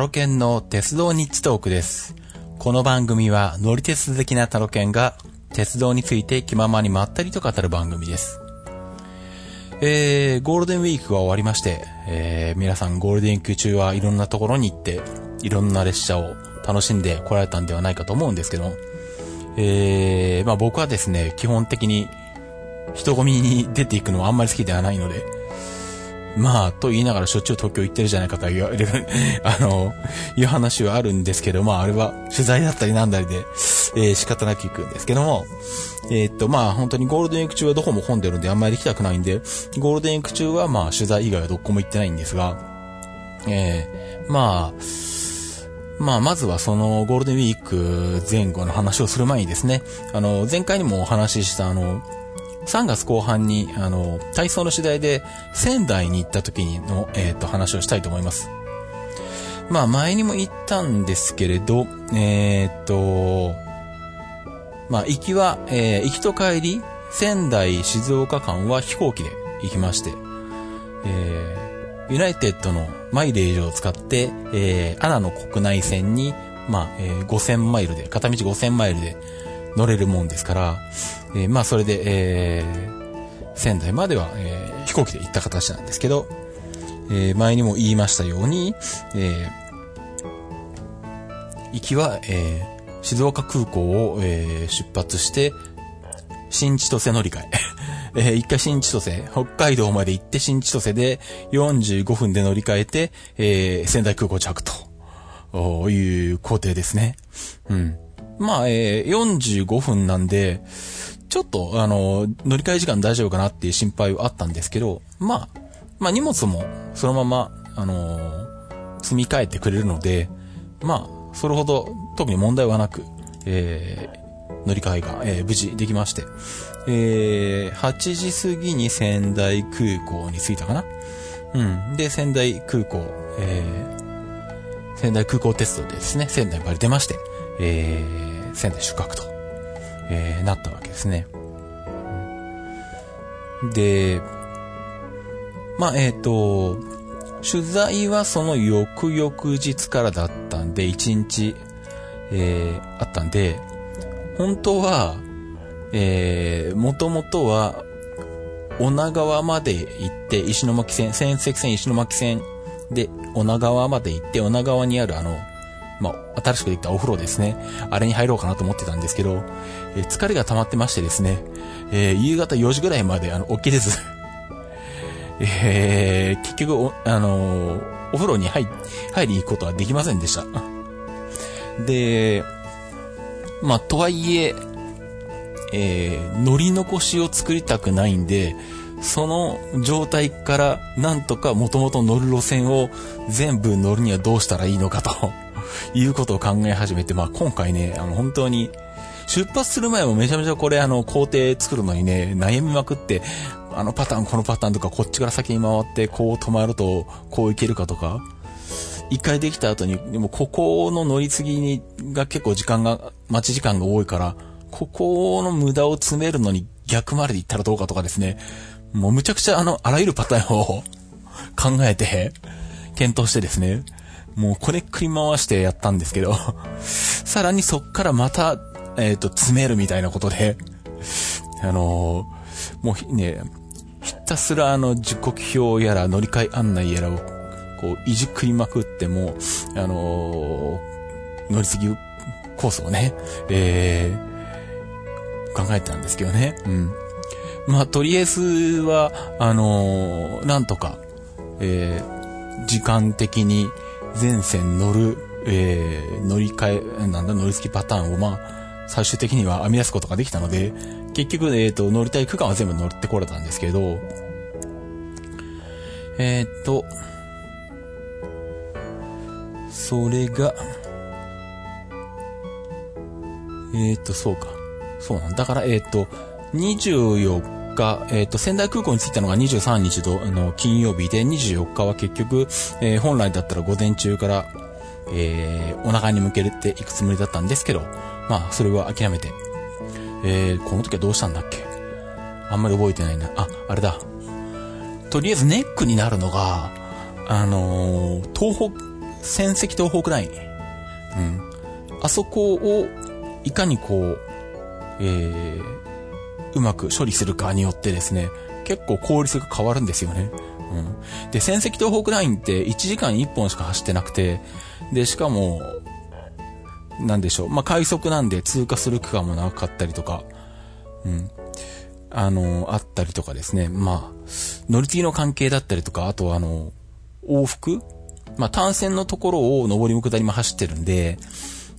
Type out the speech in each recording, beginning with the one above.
ロケンの鉄道ニッチトークです。この番組は乗り鉄好きなタロケンが鉄道について気ままにまったりと語る番組です。えー、ゴールデンウィークが終わりまして、えー、皆さんゴールデンウィーク中はいろんなところに行って、いろんな列車を楽しんで来られたんではないかと思うんですけど、えー、まあ僕はですね、基本的に人混みに出ていくのはあんまり好きではないので、まあ、と言いながらしょっちゅう東京行ってるじゃないかと言われる、あの、いう話はあるんですけど、まあ、あれは取材だったりなんだりで、えー、仕方なく行くんですけども、えー、っと、まあ、本当にゴールデンウィーク中はどこも混んでるんであんまり行きたくないんで、ゴールデンウィーク中はまあ、取材以外はどこも行ってないんですが、えー、まあ、まあ、まずはそのゴールデンウィーク前後の話をする前にですね、あの、前回にもお話ししたあの、3月後半に、あの、体操の次第で仙台に行った時の、えっ、と、話をしたいと思います。まあ、前にも言ったんですけれど、えっ、と、まあ、行きは、えー行きと帰り、仙台静岡間は飛行機で行きまして、えーユナイテッドのマイレージを使って、えーアナの国内線に、まあ、えー5000マイルで、片道5000マイルで乗れるもんですから、えーまあ、それで、えー仙台までは、えー飛行機で行った形なんですけど、えー前にも言いましたように、えー行きは、えー静岡空港を、えー出発して、新千歳乗り換え。えー一回新千歳、北海道まで行って新千歳で45分で乗り換えて、えー仙台空港着という工程ですね。うん。まあ、えー45分なんで、ちょっと、あの、乗り換え時間大丈夫かなっていう心配はあったんですけど、まあ、まあ荷物もそのまま、あの積み替えてくれるので、まあ、それほど特に問題はなく、えー乗り換えが、えー無事できまして、えー8時過ぎに仙台空港に着いたかな？うん。で、仙台空港、えー仙台空港鉄道でですね、仙台まで出まして、えー仙台出発と、えーなったわけですね。で、まあ、えっ、と、取材はその翌々日からだったんで、1日、えーあったんで、本当は、えー、もともとは、女川まで行って、石巻線、仙石線石巻線で、女川まで行って、女川にあるあの、まあ、新しくできたお風呂ですね。あれに入ろうかなと思ってたんですけど、えー疲れが溜まってましてですね、えー夕方4時ぐらいまで、あの、起きれず、えー結局お、あのーお風呂に入、入りに行くことはできませんでした。で、まあ、とはいえ、えー乗り残しを作りたくないんで、その状態からなんとか元々乗る路線を全部乗るにはどうしたらいいのかということを考え始めて、まあ今回ね、あの本当に出発する前もめちゃめちゃこれあの工程作るのにね、悩みまくって、あのパターンこのパターンとかこっちから先に回ってこう止まるとこういけるかとか、一回できた後に、でもここの乗り継ぎに、が結構時間が、待ち時間が多いから、ここの無駄を詰めるのに逆回りで行ったらどうかとかですね。もうむちゃくちゃあの、あらゆるパターンを 考えて、検討してですね。もうこれ繰り回してやったんですけど、さらにそっからまた、えっ、と、詰めるみたいなことで、あのーもうね、ひたすらあの、時刻表やら乗り換え案内やらを、こう、いじくりまくっても、あのー乗り継ぎコースをね、えー、考えてたんですけどね。うん。まあ、とりあえずは、あのーなんとか、えー、時間的に全線乗る、えー、乗り換え、なんだ、乗り継ぎパターンを、まあ、最終的には編み出すことができたので、結局、えっ、と、乗りたい区間は全部乗ってこれたんですけど、えっ、と、それが、えっ、と、そうか。そうなんだから、えっ、と、24日、えっ、と、仙台空港に着いたのが23日と、あの、金曜日で、24日は結局、えー本来だったら午前中から、えーお腹に向けて行くつもりだったんですけど、まあ、それは諦めて、えーこの時はどうしたんだっけ？あんまり覚えてないな。あ、あれだ。とりあえずネックになるのが、あのー東北、仙石東北ライン。うん。あそこを、いかにこう、えー、うまく処理するかによってですね、結構効率が変わるんですよね。うん。で、仙石東北ラインって1時間1本しか走ってなくて、で、しかも、なんでしょう。まあ、快速なんで通過する区間も長かったりとか、うん。あの、あったりとかですね。まあ、乗り継ぎの関係だったりとか、あとあの、往復？まあ、単線のところを上りも下りも走ってるんで、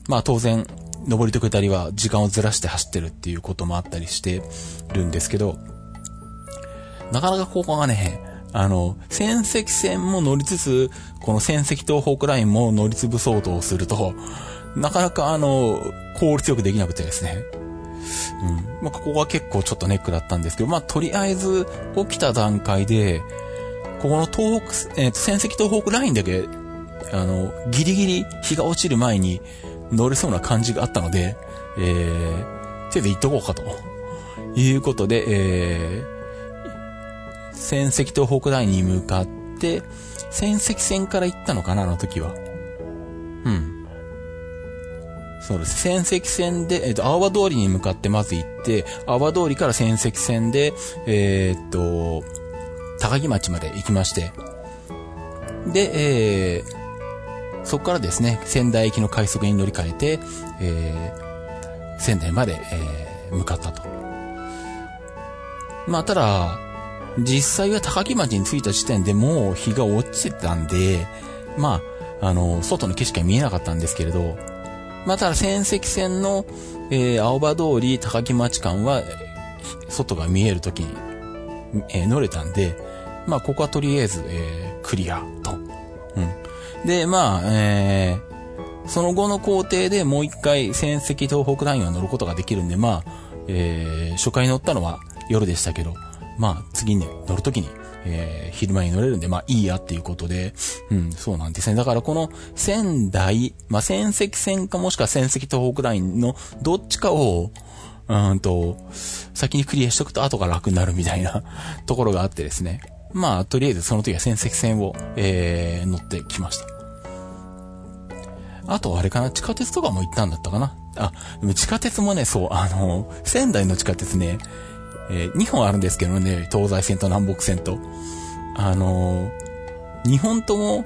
まあ、当然、上りと下りは時間をずらして走ってるっていうこともあったりしてるんですけど、なかなかここがね、あの、仙石線も乗りつつ、この仙石東北ラインも乗り潰そうとすると、なかなかあの、効率よくできなくてですね。うん。まあ、ここが結構ちょっとネックだったんですけど、まあ、とりあえず起きた段階で、ここの東北、えっ、ー、と、仙石東北ラインだけ、あの、ギリギリ日が落ちる前に乗れそうな感じがあったので、えー、せいぜい行っとこうかと。いうことで、えー、仙石東北ラインに向かって、仙石線から行ったのかな、あの時は。うん。そうです。仙石線で、えっ、ー、と、青葉通りに向かってまず行って、青葉通りから仙石線で、えー、っと、高木町まで行きまして、で、えー、そこからですね、仙台駅の快速に乗り換えて、えー、仙台まで、えー、向かったと。まあ、ただ、実際は高木町に着いた時点でもう日が落ちてたんで、まあ、あの、外の景色は見えなかったんですけれど、まあ、ただ仙石線の、えー、青葉通り高木町間は、外が見えるときに、えー、乗れたんで、まあ、ここはとりあえず、えー、クリアと。うん。で、まあ、えー、その後の工程でもう一回仙石東北ラインは乗ることができるんで、まあ、えー、初回乗ったのは夜でしたけど、まあ、次に乗るときに、えー、昼間に乗れるんで、まあいいやっていうことで、うん、そうなんですね。だからこの仙台、まあ仙石線かもしくは仙石東北ラインのどっちかを、うんと、先にクリアしとくと後が楽になるみたいな ところがあってですね。まあ、とりあえずその時は仙石線を、えー、乗ってきました。あと、あれかな、地下鉄とかも行ったんだったかな。あ、地下鉄もね、そう、あの、仙台の地下鉄ね、えー、2本あるんですけどね、東西線と南北線と。あのー、2本とも、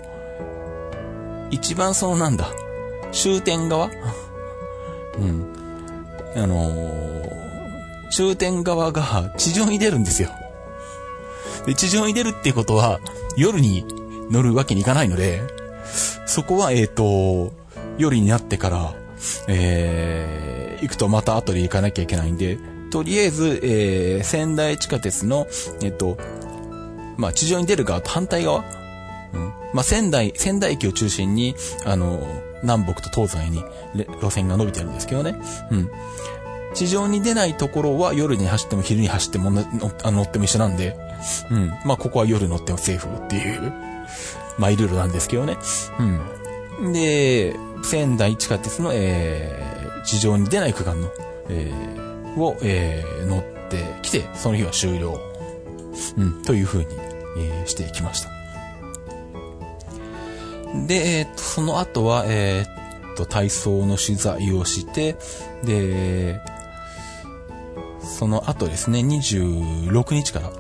一番そのなんだ、終点側？うん。あのー、終点側が地上に出るんですよ。で、地上に出るっていうことは、夜に乗るわけにいかないので、そこは、えっ、ー、と、夜になってから、えー、行くとまた後で行かなきゃいけないんで、とりあえず、えー、仙台地下鉄の、えっと、まあ、地上に出る側と反対側？うん。まあ、仙台、仙台駅を中心に、あの、南北と東西に路線が伸びてるんですけどね。うん。地上に出ないところは夜に走っても昼に走っても乗っても一緒なんで、うん。まあ、ここは夜乗ってもセーフっていう、マイルールなんですけどね。うん。で、仙台地下鉄の、えー、地上に出ない区間の、えー、を、えー、乗ってきて、その日は終了。うん、という風に、えー、してきました。で、えー、っと、その後は、えー、っと、体操の取材をして、で、その後ですね、26日から、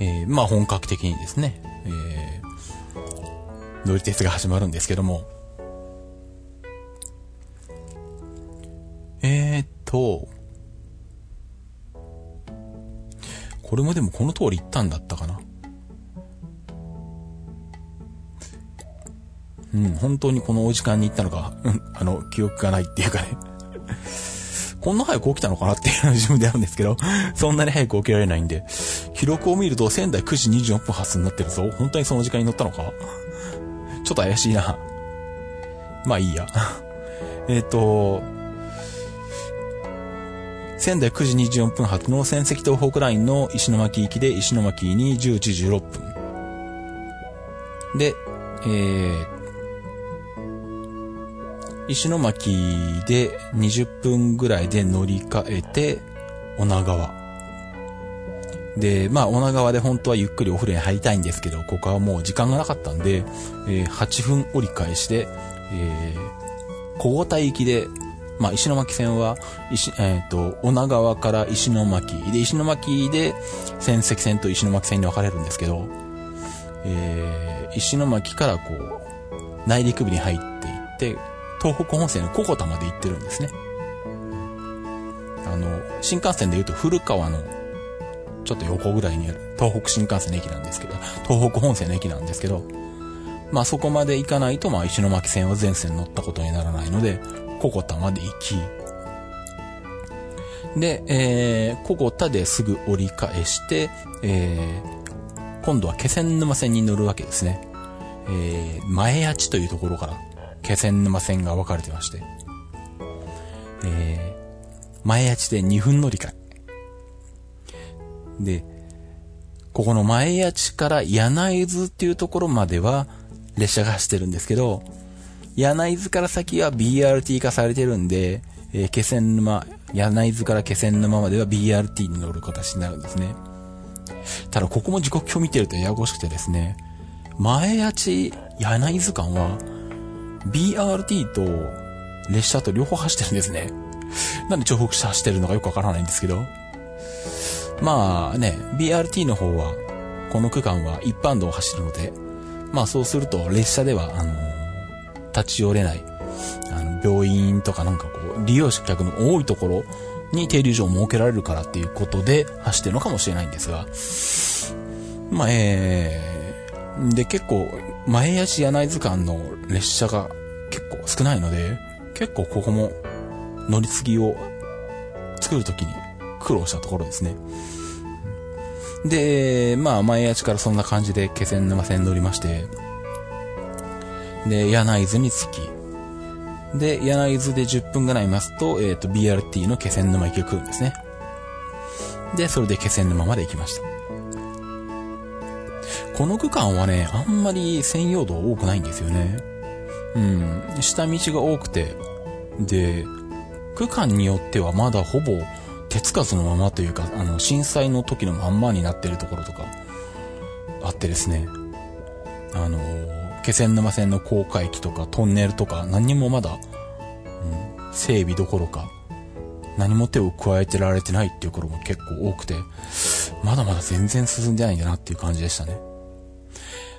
えー、まあ本格的にですね、えー、乗り鉄が始まるんですけども、えー、っと、これもでもこの通り行ったんだったかな。うん、本当にこのお時間に行ったのか、うん、あの、記憶がないっていうかね。こんな早く起きたのかなっていうのは自分であるんですけど、そんなに早く起きられないんで、記録を見ると仙台9時24分発になってるぞ。本当にその時間に乗ったのか？ちょっと怪しいな。まあいいや。えっと、仙台9時24分発の仙石東北ラインの石巻行きで石巻に10時16分。で、えー、石巻で20分ぐらいで乗り換えて、女川。で、まあ、女川で本当はゆっくりお風呂に入りたいんですけど、ここはもう時間がなかったんで、えー、8分折り返して、えー、小五田行きで、まあ、石巻線は、石、えっ、ー、と、女川から石巻、で、石巻で、仙石線と石巻線に分かれるんですけど、えー、石巻からこう、内陸部に入っていって、東北本線の小古田まで行ってるんですね。あの、新幹線で言うと古川のちょっと横ぐらいにある東北新幹線の駅なんですけど、東北本線の駅なんですけど、まあそこまで行かないと、まあ石巻線は全線乗ったことにならないので、ココタまで行き、で、えー、ココタですぐ折り返して、えー、今度は気仙沼線に乗るわけですね。えー、前谷地というところから気仙沼線が分かれてまして、えー、前谷地で2分乗り換え。で、ここの前谷地から柳津っていうところまでは列車が走ってるんですけど、柳津から先は BRT 化されてるんで、えー、気仙沼、柳津から気仙沼までは BRT に乗る形になるんですね。ただここも時刻表見てるとややこしくてですね、前谷地柳津間は BRT と列車と両方走ってるんですね。なんで重複して走ってるのかよくわからないんですけど。まあね、BRT の方は、この区間は一般道を走るので、まあそうすると列車では、あの、立ち寄れない、あの、病院とかなんかこう、利用客の多いところに停留所を設けられるからっていうことで走ってるのかもしれないんですが、まあ、えー、で結構、前足柳津間の列車が結構少ないので、結構ここも乗り継ぎを作るときに苦労したところですね。で、まあ、前足からそんな感じで気仙沼線乗りまして、で、柳津に着き、で、柳津で10分ぐらいいますと、えっ、ー、と、BRT の気仙沼駅が来るんですね。で、それで気仙沼まで行きました。この区間はね、あんまり専用道多くないんですよね。うん、下道が多くて、で、区間によってはまだほぼ手つかずのままというか、あの、震災の時のまんまになってるところとか、あってですね、あの、気仙沼線の高架駅とかトンネルとか何もまだ、うん、整備どころか、何も手を加えてられてないっていうところも結構多くて、まだまだ全然進んでないんだなっていう感じでしたね。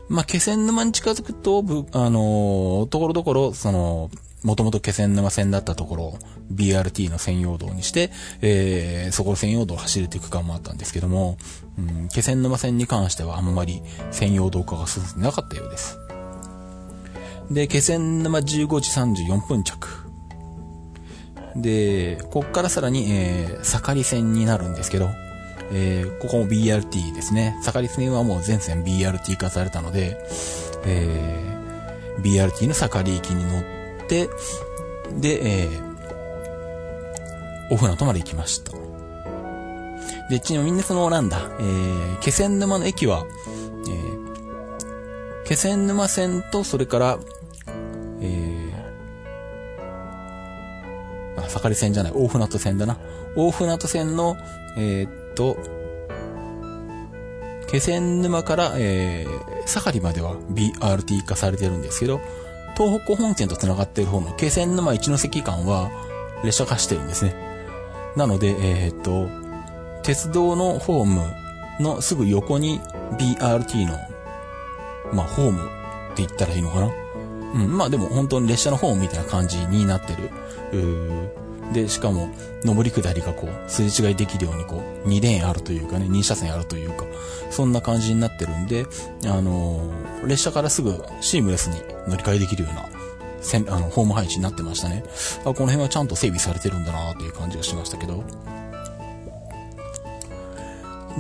まあ、気仙沼に近づくと、あのところどころ、その、もともと気仙沼線だったところを BRT の専用道にして、えー、そこ専用道を走るという区間もあったんですけども、うん、気仙沼線に関してはあんまり専用道化が進んでなかったようです。で、気仙沼15時34分着。で、こっからさらに、えー、盛り線になるんですけど、えー、ここも BRT ですね。盛り線はもう全線 BRT 化されたので、えー、BRT の盛り行きに乗っ、て、で、えー、お船渡まで行きました。で、ちなみにその、なんだ、えー、気仙沼の駅は、えー、気仙沼線と、それから、えー、あ、盛り線じゃない、大船渡線だな。大船渡線の、えー、っと、気仙沼から、えー、盛りまでは BRT 化されてるんですけど、東北本線と繋がっている方の気仙沼一ノ関間は列車化してるんですね。なので、えー、っと、鉄道のホームのすぐ横に BRT の、まあ、ホームって言ったらいいのかな？うん、まあでも本当に列車のホームみたいな感じになってる。で、しかも、上り下りがこう、すれ違いできるようにこう、2レーンあるというかね、2車線あるというか、そんな感じになってるんで、あのー、列車からすぐシームレスに乗り換えできるような、せん、あの、ホーム配置になってましたね。あ、この辺はちゃんと整備されてるんだなという感じがしましたけど。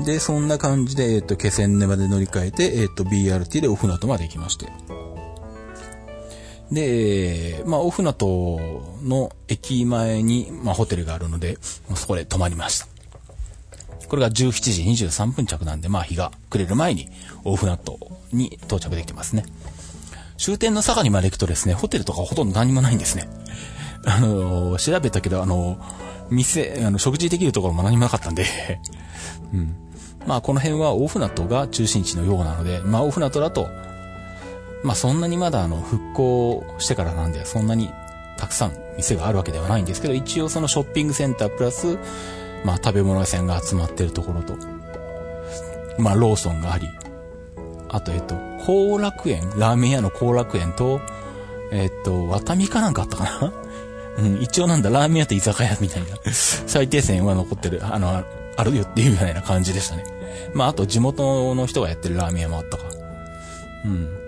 で、そんな感じで、えっ、と、気仙沼で乗り換えて、えっ、と、BRT でお船渡まで行きまして。で、まあ、オフナトの駅前に、まあ、ホテルがあるので、そこで泊まりました。これが17時23分着なんで、まあ、日が暮れる前に、オフナトに到着できてますね。終点の坂にまで行くとですね、ホテルとかほとんど何もないんですね。あの、調べたけど、あの、店、あの、食事できるところも何もなかったんで うん。まあこの辺は大船渡が中心地のようなので、まあ大船渡だと、まあそんなにまだあの復興してからなんで、そんなにたくさん店があるわけではないんですけど、一応そのショッピングセンタープラス、まあ食べ物屋さんが集まってるところと、まあローソンがあり、あとえっと、後楽園、ラーメン屋の後楽園と、えっと、ワタミかなんかあったかな？うん、一応なんだ、ラーメン屋と居酒屋みたいな、最低線は残ってる、あの、あるよっていうみたいな感じでしたね。まあ、あと地元の人がやってるラーメン屋もあったか。うん。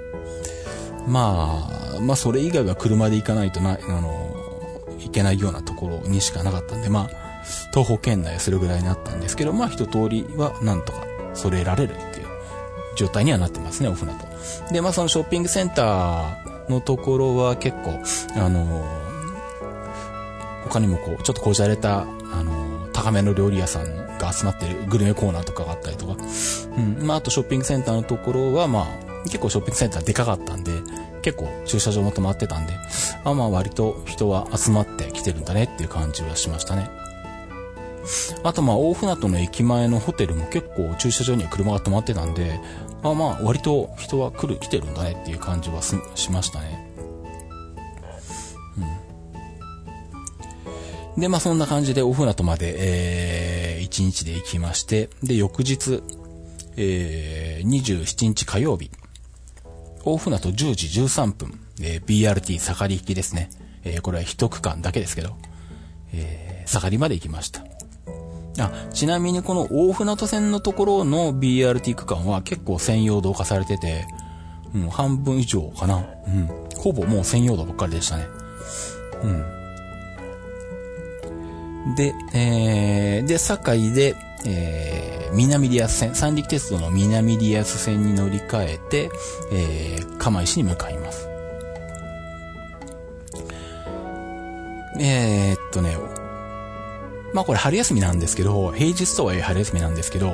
まあ、まあ、それ以外は車で行かないとな、あの、行けないようなところにしかなかったんで、まあ、東方圏内はそれぐらいになったんですけど、まあ、一通りはなんとか揃えられるっていう状態にはなってますね、お船と。で、まあ、そのショッピングセンターのところは結構、あの、他にもこう、ちょっとこじゃれた、あの、高めの料理屋さんが集まってるグルメコーナーとかがあったりとか、うん。まあ、あとショッピングセンターのところは、まあ、結構ショッピングセンターでかかったんで、結構駐車場も止まってたんで、あまあ割と人は集まってきてるんだねっていう感じはしましたね。あとまあ大船渡の駅前のホテルも結構駐車場には車が止まってたんで、あまあ割と人は来る、来てるんだねっていう感じはしましたね。うん。で、まあそんな感じで大船渡まで、えー、1日で行きまして、で、翌日、えー、27日火曜日、大船渡10時13分、えー、BRT 盛り行きですね。えー、これは一区間だけですけど、えー、盛りまで行きました。あ、ちなみにこの大船渡線のところの BRT 区間は結構専用道化されてて、うん、半分以上かな。うん。ほぼもう専用道ばっかりでしたね。うん。で、えー、で、堺で、えー、南リアス線、三陸鉄道の南リアス線に乗り換えて、えー、釜石に向かいます。えー、っとね、まあこれ春休みなんですけど、平日とはいえ春休みなんですけど、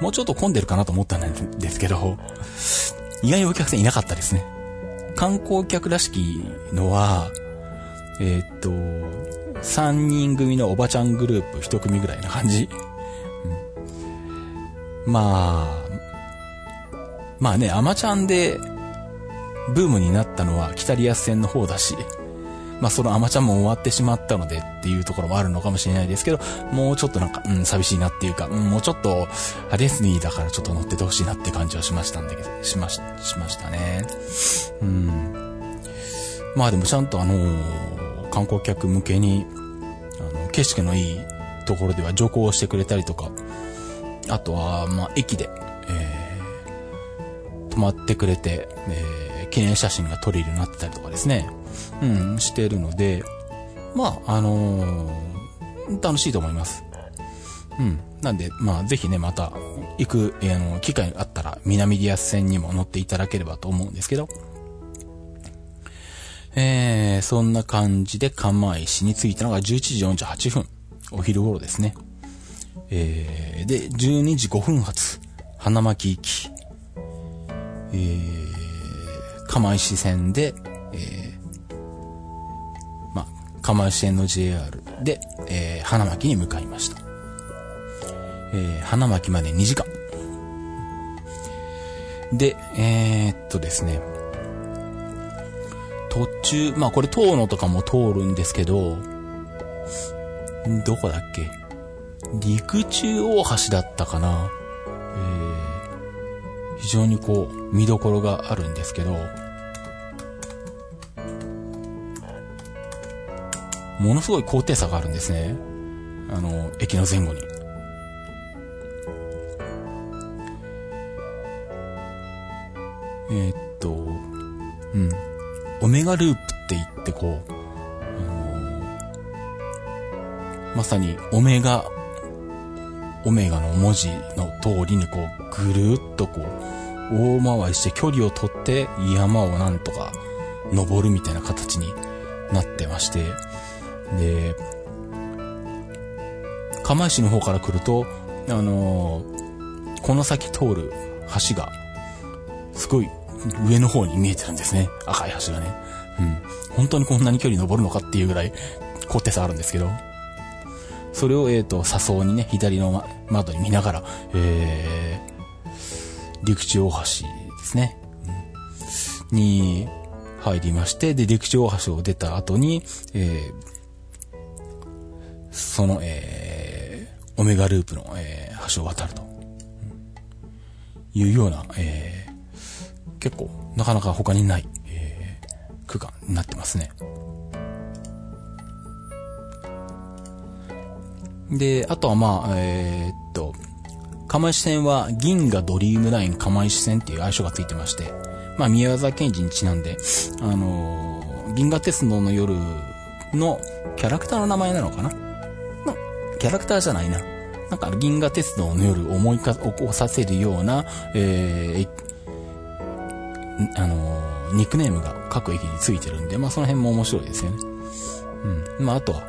もうちょっと混んでるかなと思ったんですけど、意外にお客さんいなかったですね。観光客らしきのは、えー、っと、3人組のおばちゃんグループ1組ぐらいな感じ。まあ、まあね、アマちゃんで、ブームになったのは北リアス線の方だし、まあそのアマちゃんも終わってしまったのでっていうところもあるのかもしれないですけど、もうちょっとなんか、うん、寂しいなっていうか、うん、もうちょっと、ハレスニーだからちょっと乗っててほしいなって感じはしましたんだけど、しまし、しましたね。うん。まあでもちゃんとあのー、観光客向けに、あの、景色のいいところでは徐行してくれたりとか、あとは、まあ、駅で、えー、泊まってくれて、えー、記念写真が撮れるようになってたりとかですね。うん、してるので、まあ、あのー、楽しいと思います。うん。なんで、まあ、ぜひね、また、行く、えー、の、機会があったら、南リアス線にも乗っていただければと思うんですけど、えー、そんな感じで、釜石に着いたのが11時48分。お昼頃ですね。えー、で、12時5分発、花巻行き、えー、釜石線で、えー、ま、釜石線の JR で、えー、花巻に向かいました。えー、花巻まで2時間。で、えー、っとですね、途中、まあこれ遠野とかも通るんですけど、どこだっけ？陸中大橋だったかな。えー、非常にこう、見どころがあるんですけど、ものすごい高低差があるんですね。あの、駅の前後に。えー、っと、うん。オメガループって言ってこう、あのまさにオメガオメガの文字の通りにこう、ぐるっとこう、大回りして距離を取って山をなんとか登るみたいな形になってまして、で、釜石の方から来ると、あのー、この先通る橋が、すごい上の方に見えてるんですね。赤い橋がね。うん。本当にこんなに距離登るのかっていうぐらい高低差あるんですけど。それを、えっ、ー、と、車窓にね、左の、窓に見ながら、えー、陸地大橋ですね。うん、に入りまして、で、陸地大橋を出た後に、えー、その、えー、オメガループの、えー、橋を渡ると。いうような、えー、結構、なかなか他にない、えー、区間になってますね。で、あとはまあ、えー、っと、釜石線は銀河ドリームライン釜石線っていう愛称がついてまして、まあ宮沢賢治にちなんで、あのー、銀河鉄道の夜のキャラクターの名前なのかな？キャラクターじゃないな。なんか銀河鉄道の夜を思いか、起こさせるような、えー、あのー、ニックネームが各駅についてるんで、まあその辺も面白いですよね。うん。まああとは、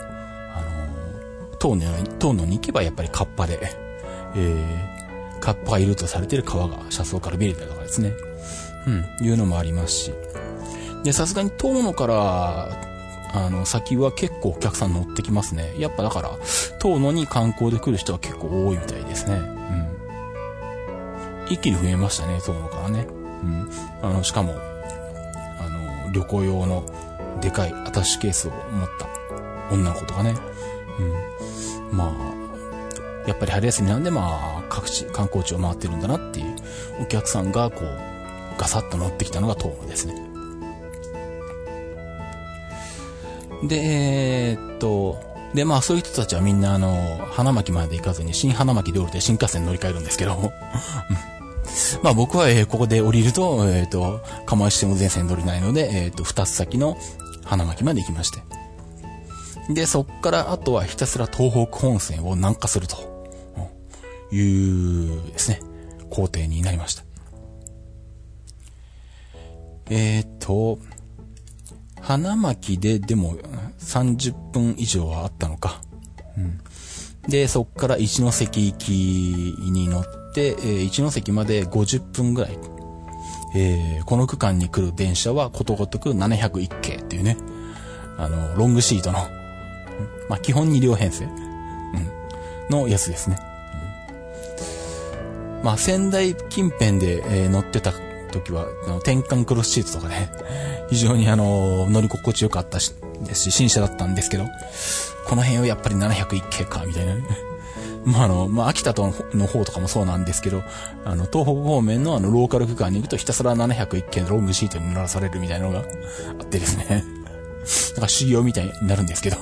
遠野に、遠野に行けばやっぱりカッパで、えー、カッパがいるとされている川が車窓から見れたりとかですね。うん、いうのもありますし。で、さすがに遠野から、あの、先は結構お客さん乗ってきますね。やっぱだから、遠野に観光で来る人は結構多いみたいですね。うん。一気に増えましたね、遠野からね。うん。あの、しかも、あの、旅行用のでかいアタッシュケースを持った女の子とかね。うん。まあ、やっぱり春休みなんでまあ、各地、観光地を回ってるんだなっていうお客さんがこう、ガサッと乗ってきたのが東野ですね。で、えー、っと、で、まあそういう人たちはみんなあの、花巻まで行かずに新花巻で降りて新幹線乗り換えるんですけど、まあ僕は、えー、ここで降りると、えっ、と、釜石線も全線乗りないので、えっ、と、二つ先の花巻まで行きまして。で、そっからあとはひたすら東北本線を南下すると、いうですね、工程になりました。えっ、と、花巻ででも30分以上はあったのか。うん、で、そっから一ノ関行きに乗って、えー、一ノ関まで50分ぐらい。えー、この区間に来る電車はことごとく701系っていうね、あの、ロングシートのまあ、基本2両編成、うん、のやつですね。うん、まあ、仙台近辺で、えー、乗ってた時は、あの転換クロスシートとかね、非常にあの、乗り心地よかったし、ですし、新車だったんですけど、この辺をやっぱり701系か、みたいなね。まあ、あの、まあ、秋田との方とかもそうなんですけど、あの、東北方面のあの、ローカル区間に行くとひたすら701系のロングシートに乗らされるみたいなのがあってですね。なんか修行みたいになるんですけど。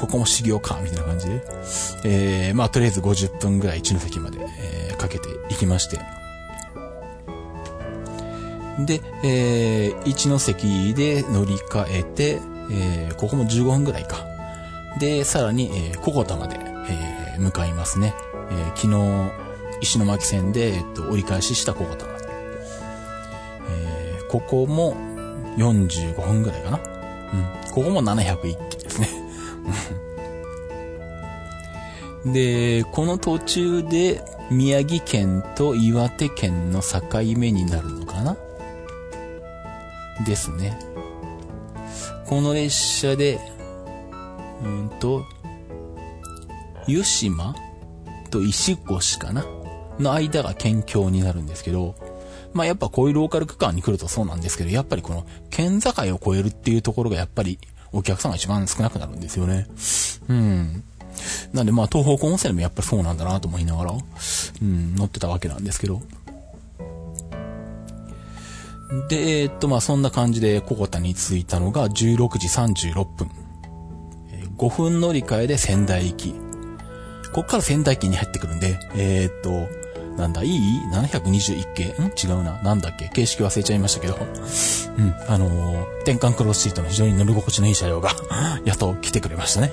ここも修行か、みたいな感じで。えー、まあ、とりあえず50分ぐらい一ノ関まで、えー、かけていきまして。で、えー、一ノ関で乗り換えて、えー、ここも15分ぐらいか。で、さらに、えー、小コタまで、えー、向かいますね。えー、昨日、石巻線で、えっと、折り返しした小コタまで。えー、ここも45分ぐらいかな。うん。ここも701機で、この途中で宮城県と岩手県の境目になるのかな？ですね。この列車で、うんと、湯島と石越かな？の間が県境になるんですけど、まあやっぱこういうローカル区間に来るとそうなんですけど、やっぱりこの県境を越えるっていうところがやっぱりお客さんが一番少なくなるんですよね。うん。なんでまあ東北温泉でもやっぱりそうなんだなと思いながら、うん、乗ってたわけなんですけど。で、えー、っとまあそんな感じでココタに着いたのが16時36分。5分乗り換えで仙台行き。こっから仙台駅に入ってくるんで、えー、っと、なんだ、いい ?721 系？ん？違うな。なんだっけ？形式忘れちゃいましたけど。うん。あのー、転換クロスシートの非常に乗り心地のいい車両が やっと来てくれましたね。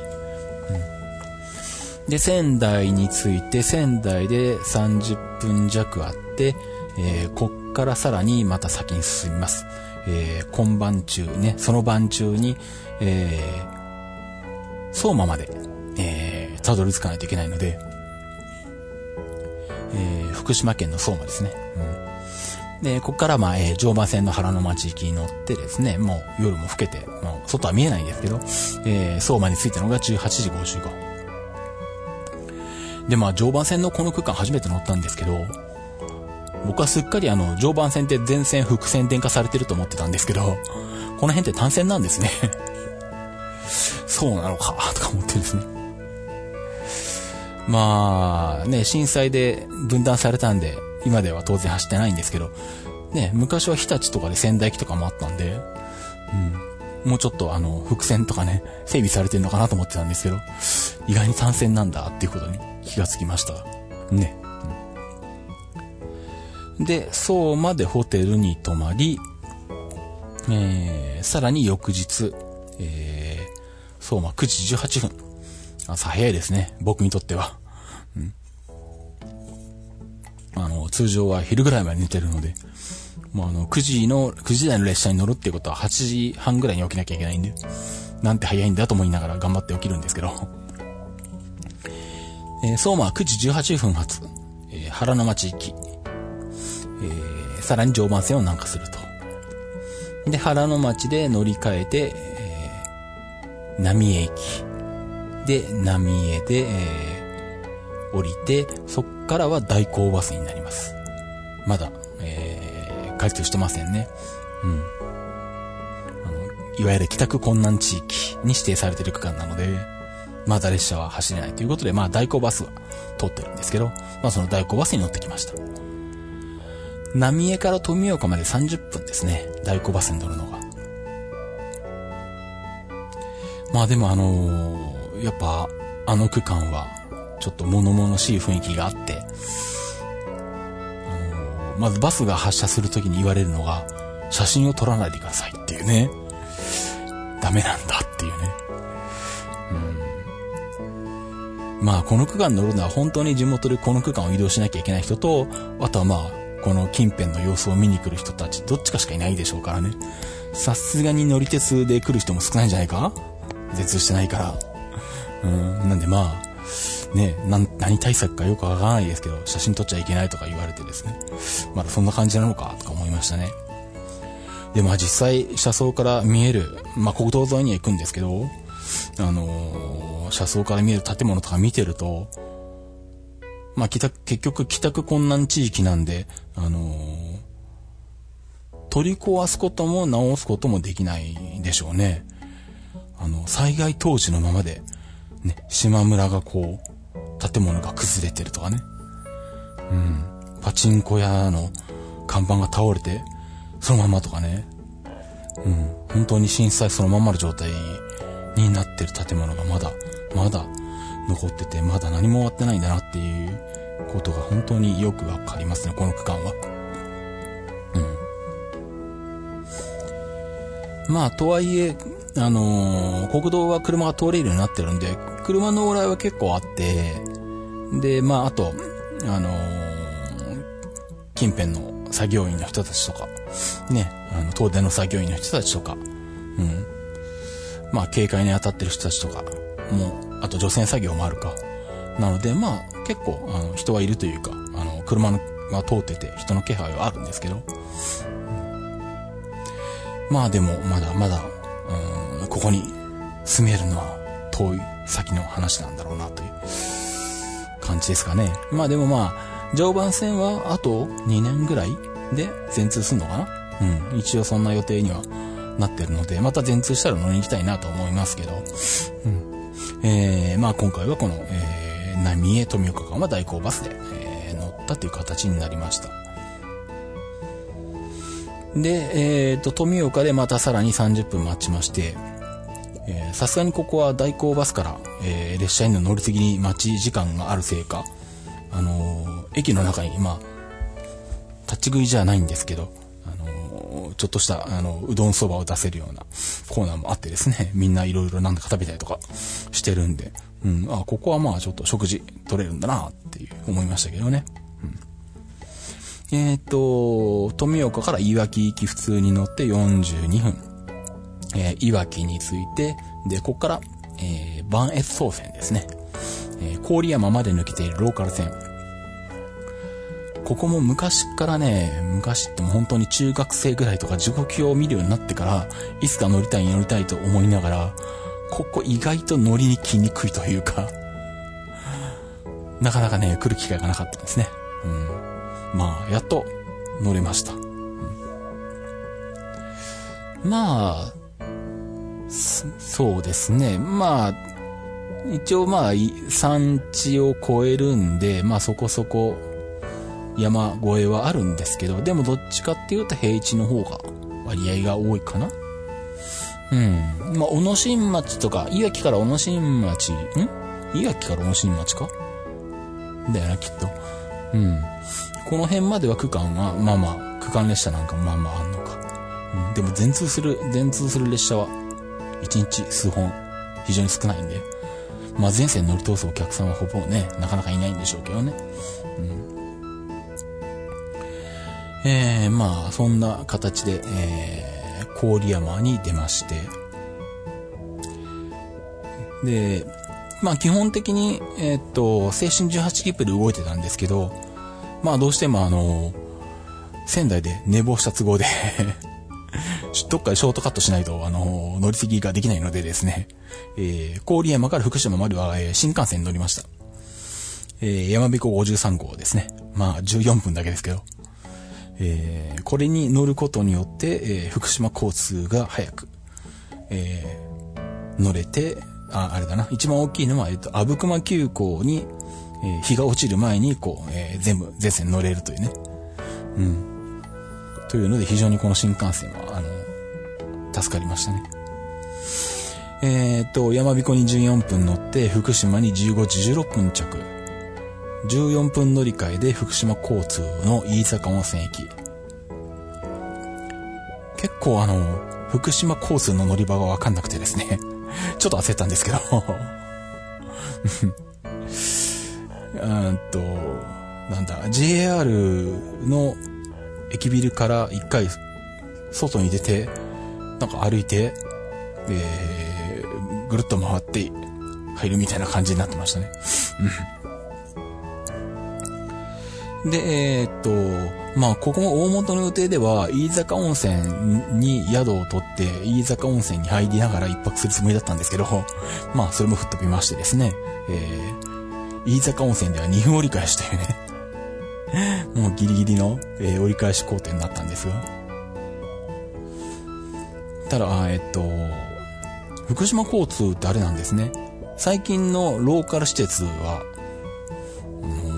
で、仙台に着いて、仙台で30分弱あって、えー、こっからさらにまた先に進みます。えー、今晩中ね、その晩中に、えー、相馬まで、えー、たどり着かないといけないので、えー、福島県の相馬ですね。うん。で、ここからまあ、えー、常磐線の原の町行きに乗ってですね、もう夜も更けて、もう外は見えないんですけど、えー、相馬に着いたのが18時55分。で、まあ、常磐線のこの区間初めて乗ったんですけど、僕はすっかりあの、常磐線って全線複線電化されてると思ってたんですけど、この辺って単線なんですね そうなのか、とか思ってですね。まあ、ね、震災で分断されたんで、今では当然走ってないんですけど、ね、昔は日立とかで仙台駅とかもあったんで、うん、もうちょっとあの、伏線とかね、整備されてるのかなと思ってたんですけど、意外に単線なんだっていうことに気がつきました。ね。うん、で、相馬でホテルに泊まり、えー、さらに翌日、えー、相馬9時18分。朝早いですね。僕にとっては。うん。あの、通常は昼ぐらいまで寝てるので、もうあの、9時の、9時台の列車に乗るっていうことは8時半ぐらいに起きなきゃいけないんで、なんて早いんだと思いながら頑張って起きるんですけど。えー、相馬は9時18分発、えー、原の町行き、えー、さらに常磐線を南下すると。で、原の町で乗り換えて、えー、浪江駅。で、浪江で、えー、降りて、そっからは代行バスになります。まだ、えー、開通してませんね。うん。あの、いわゆる帰宅困難地域に指定されている区間なので、まだ列車は走れないということで、まあ代行バスは通ってるんですけど、まあその代行バスに乗ってきました。浪江から富岡まで30分ですね。代行バスに乗るのが。まあでもあのー、やっぱあの区間はちょっと物々しい雰囲気があって、あのー、まずバスが発車するときに言われるのが、写真を撮らないでくださいっていうね。ダメなんだっていうね。まあ、この区間乗るのは本当に地元でこの区間を移動しなきゃいけない人と、あとはまあ、この近辺の様子を見に来る人たち、どっちかしかいないでしょうからね。さすがに乗り鉄で来る人も少ないんじゃないか？絶してないから。うん、なんでまあ、ね、な何対策かよくわからないですけど、写真撮っちゃいけないとか言われてですね。まだそんな感じなのかとか思いましたね。で、まあ実際、車窓から見える、まあ国道沿いには行くんですけど、あのー、車窓から見える建物とか見てると、まあ、結局帰宅困難地域なんで、あのー、取り壊すことも直すこともできないでしょうね。あの、災害当時のままで、ね、島村がこう、建物が崩れてるとかね。うん。パチンコ屋の看板が倒れて、そのままとかね。うん。本当に震災そのままの状態になってる建物がまだ、まだ残ってて、まだ何も終わってないんだなっていうことが本当によくわかりますね、この区間は。うん。まあ、とはいえ、あのー、国道は車が通れるようになってるんで、車の往来は結構あって、で、まあ、あと、あのー、近辺の作業員の人たちとか、ね、あの、東電の作業員の人たちとか、うん。まあ、警戒に当たってる人たちとか、もう、あと除染作業もあるか。なので、まあ、結構、あの、人はいるというか、あの、車が通ってて、人の気配はあるんですけど。まあでも、まだまだ、うん、ここに住めるのは遠い先の話なんだろうなという感じですかね。まあでもまあ、常磐線はあと2年ぐらいで全通すんのかなうん。一応そんな予定にはなってるので、また全通したら乗りに行きたいなと思いますけど、うん。えー、まあ今回はこの、えー、浪江富岡間は代行バスで、えー、乗ったという形になりました。で、えっ、ー、と、富岡でまたさらに30分待ちまして、さすがにここは代行バスから、えー、列車への乗り継ぎに待ち時間があるせいか、あのー、駅の中に、まあ、立ち食いじゃないんですけど、ちょっとした、あの、うどんそばを出せるようなコーナーもあってですね、みんないろいろなんだか食べたりとかしてるんで、うん、あ、ここはまあちょっと食事取れるんだなっていう思いましたけどね。うん、えっ、と、富岡からいわき行き普通に乗って42分。えー、いわきに着いて、で、ここから、えー、バンエス総線ですね。えー、郡山まで抜けているローカル線。ここも昔からね、昔ってもう本当に中学生ぐらいとか時刻表を見るようになってから、いつか乗りたい乗りたいと思いながら、ここ意外と乗りに来にくいというか、なかなかね、来る機会がなかったんですね。うん。まあ、やっと乗れました。うん、まあ、そうですね。まあ、一応まあ、山地を越えるんで、まあそこそこ山越えはあるんですけど、でもどっちかっていうと平地の方が割合が多いかな。うん。まあ、小野新町とか、いわきから小野新町、ん？いわきから小野新町か？だよな、きっと。うん。この辺までは区間は、まあまあ、区間列車なんかまあまああんのか。うん。でも全通する、全通する列車は、1日数本、非常に少ないんで、まあ前線乗り通すお客さんはほぼね、なかなかいないんでしょうけどね。うん。えー、まあ、そんな形で、えー、郡山に出まして、で、まあ基本的に、えー、っと、青春18切符で動いてたんですけど、まあどうしてもあの、仙台で寝坊した都合で どっかでショートカットしないと、あの、乗り継ぎができないのでですね、えー、郡山から福島までは、えー、新幹線に乗りました。えー、山彦53号ですね。まあ、14分だけですけど。えー、これに乗ることによって、えー、福島交通が早く、えー、乗れて、あ、あれだな。一番大きいのは、えっと、阿武隈急行に、え、日が落ちる前に、こう、え、全部、全線乗れるというね。うん。というので、非常にこの新幹線は、あの、助かりましたね。えっと、山彦に14分乗って、福島に15時16分着。14分乗り換えで福島交通の飯坂温泉駅。結構あの、福島交通の乗り場がわかんなくてですね。ちょっと焦ったんですけど うんと、なんだ、JR の駅ビルから一回外に出て、なんか歩いて、えー、ぐるっと回って入るみたいな感じになってましたね。で、えー、っと、まあ、ここも大元の予定では、飯坂温泉に宿を取って、飯坂温泉に入りながら一泊するつもりだったんですけど、まあ、それも吹っ飛びましてですね、えー、飯坂温泉では2分折り返しというね、もうギリギリの、えー、折り返し工程になったんですが、ただ、えっと、福島交通ってあれなんですね。最近のローカル施設は、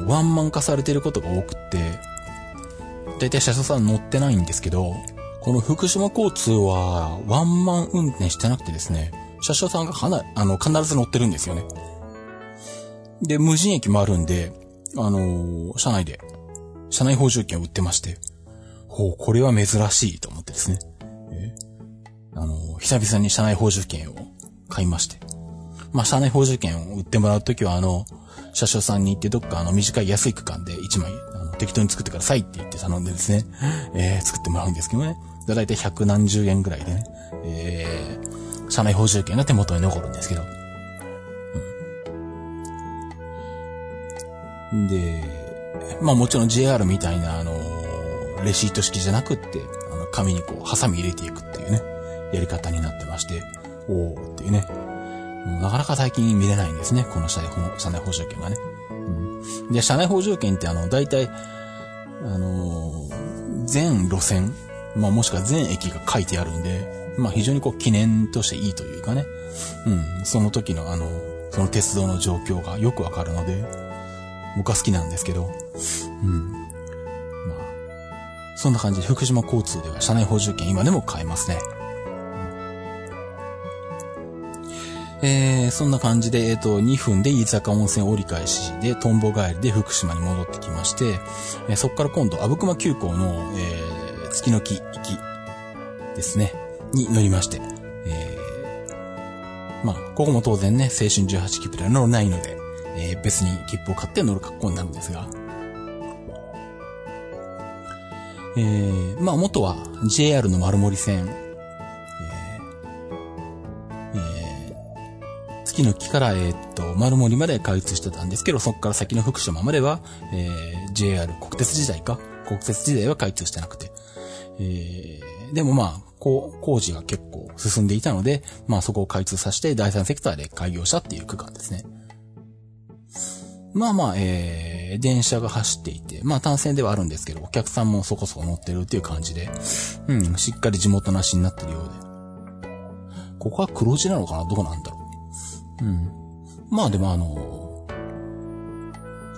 ワンマン化されてることが多くって、だいたい車掌さん乗ってないんですけど、この福島交通はワンマン運転してなくてですね、車掌さんがかな、あの、必ず乗ってるんですよね。で、無人駅もあるんで、あのー、車内で、車内補充券を売ってまして、ほう、これは珍しいと思ってですね。えあのー、久々に車内補充券を買いまして。まあ、車内補充券を売ってもらうときは、あの、車掌さんに行ってどっかあの短い安い区間で1枚あの適当に作ってくださいって言って頼んでですね、えー、作ってもらうんですけどね。だいたい百何十円ぐらいでね、えー、車内補充券が手元に残るんですけど。うん、で、まあもちろん JR みたいなあの、レシート式じゃなくって、あの、紙にこう、ハサミ入れていくっていうね、やり方になってまして、おーっていうね、なかなか最近見れないんですね。この車内車内補助券がね。うん、で、車内補助券ってあの、大体、あのー、全路線、まあもしくは全駅が書いてあるんで、まあ非常にこう記念としていいというかね。うん。その時のあの、その鉄道の状況がよくわかるので、僕は好きなんですけど、うん。まあ、そんな感じで福島交通では車内補充券今でも買えますね。えー、そんな感じで、えっ、ー、と、2分で飯坂温泉折り返しで、トンボ帰りで福島に戻ってきまして、えー、そこから今度、阿武隈急行の、えー、月の木行きですね、に乗りまして、えー、まあ、ここも当然ね、青春18切符では乗らないので、えー、別に切符を買って乗る格好になるんですが、えー、まあ、元は JR の丸森線、月の木から、えー、っと、丸森まで開通してたんですけど、そこから先の福島までは、えー、JR 国鉄時代か。国鉄時代は開通してなくて。えー、でもまあ、こう、工事が結構進んでいたので、まあそこを開通させて第三セクターで開業したっていう区間ですね。まあまあ、えー、電車が走っていて、まあ単線ではあるんですけど、お客さんもそこそこ乗ってるっていう感じで、うん、しっかり地元なしになってるようで。ここは黒字なのかな？どうなんだろう。ん。まあでもあの、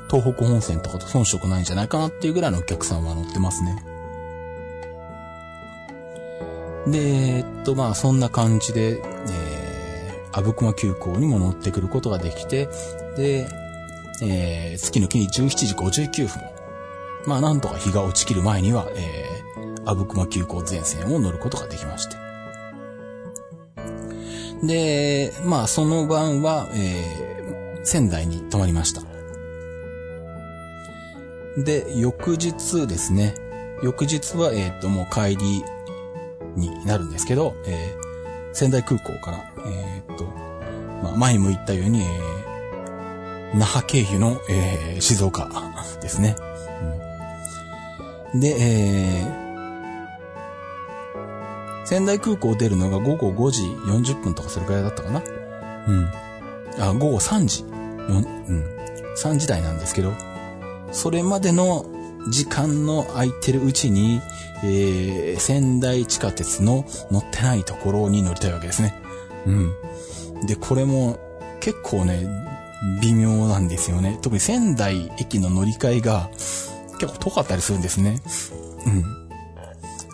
東北本線とかと遜色ないんじゃないかなっていうぐらいのお客さんは乗ってますね。で、えっと、まあそんな感じで、えー、阿武隈急行にも乗ってくることができて、で、えー、月の日に17時59分。まあ、なんとか日が落ちきる前には、えー、阿武隈急行全線を乗ることができまして。で、まあ、その晩は、えー、仙台に泊まりました。で、翌日ですね。翌日は、えっ、ー、と、もう帰りになるんですけど、えー、仙台空港から、えっ、ー、と、まあ、前も言ったように、えー、那覇経由の、えー、静岡ですね。うん、で、えー、仙台空港を出るのが午後5時40分とかそれくらいだったかな。うん。あ、午後3時。うん。3時台なんですけど、それまでの時間の空いてるうちに、えー、仙台地下鉄の乗ってないところに乗りたいわけですね。うん。で、これも結構ね、微妙なんですよね。特に仙台駅の乗り換えが結構遠かったりするんですね。うん。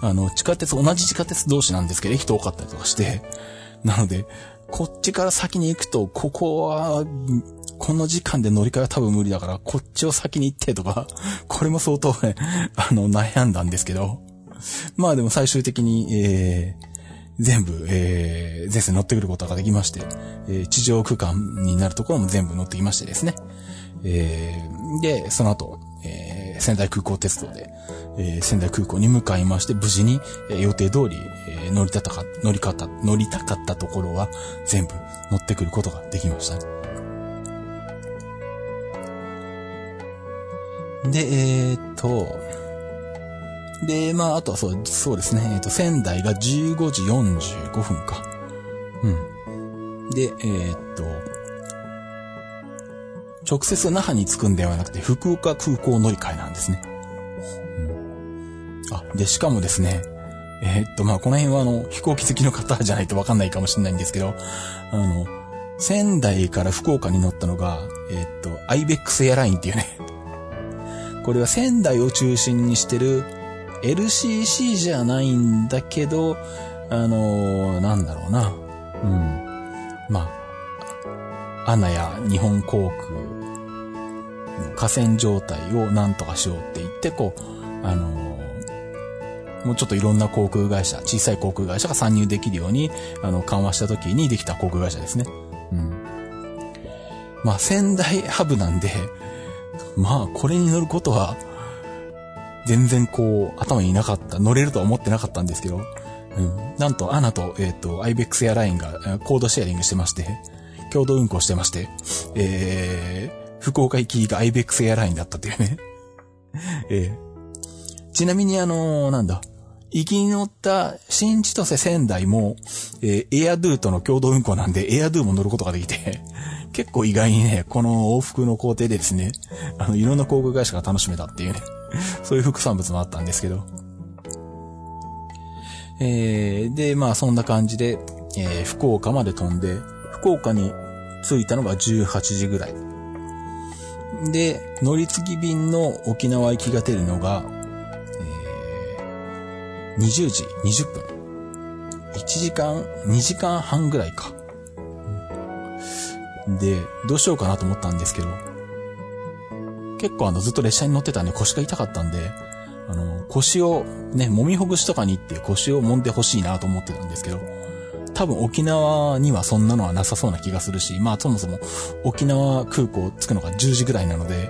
あの、地下鉄、同じ地下鉄同士なんですけど、駅遠かったりとかして。なので、こっちから先に行くと、ここは、この時間で乗り換えは多分無理だから、こっちを先に行ってとか、これも相当ね、あの、悩んだんですけど。まあでも最終的に、えー、全部、えー、全線乗ってくることができまして、えー、地上区間になるところも全部乗ってきましてですね。えー、で、その後、仙台空港鉄道で、えー、仙台空港に向かいまして、無事に、えー、予定通り、えー、乗りたたか、乗り方、乗りたかったところは全部乗ってくることができました。ねで、えー、っと、で、まあ、あとはそう、そうですね。えっ、と、仙台が15時45分か。うん。で、えー、っと、直接那覇に着くんではなくて、福岡空港乗り換えなんですね。うん、あ、で、しかもですね、えー、っと、まあ、この辺はあの、飛行機好きの方じゃないとわかんないかもしれないんですけど、あの、仙台から福岡に乗ったのが、えー、っと、アイベックスエアラインっていうね、これは仙台を中心にしてる LCC じゃないんだけど、あのー、なんだろうな。うん。まあ、アナや日本航空河川状態をなんとかしようって言って、こう、あのー、もうちょっといろんな航空会社、小さい航空会社が参入できるように、あの、緩和した時にできた航空会社ですね。うん。まあ、仙台ハブなんで、まあ、これに乗ることは、全然こう、頭にいなかった、乗れるとは思ってなかったんですけど、うん。なんと、アナと、えっ、ー、と、IBEX エアラインがコードシェアリングしてまして、共同運行してまして、えー、福岡行きが IBEX エアラインだったっていうね。えー、ちなみにあのー、なんだ、行きに乗った新千歳仙台も、えー、エアドゥとの共同運行なんで、エアドゥも乗ることができて、結構意外にね、この往復の工程でですね、あの、いろんな航空会社が楽しめたっていうね。そういう副産物もあったんですけど。えー、で、まあそんな感じで、えー、福岡まで飛んで、福岡に着いたのが18時ぐらい。で、乗り継ぎ便の沖縄行きが出るのが、えー、20時20分。1時間、2時間半ぐらいか。で、どうしようかなと思ったんですけど、結構あのずっと列車に乗ってたんで腰が痛かったんで、あの、腰をね、揉みほぐしとかに行って腰を揉んでほしいなと思ってたんですけど、多分沖縄にはそんなのはなさそうな気がするし、まあそもそも沖縄空港着くのが10時ぐらいなので、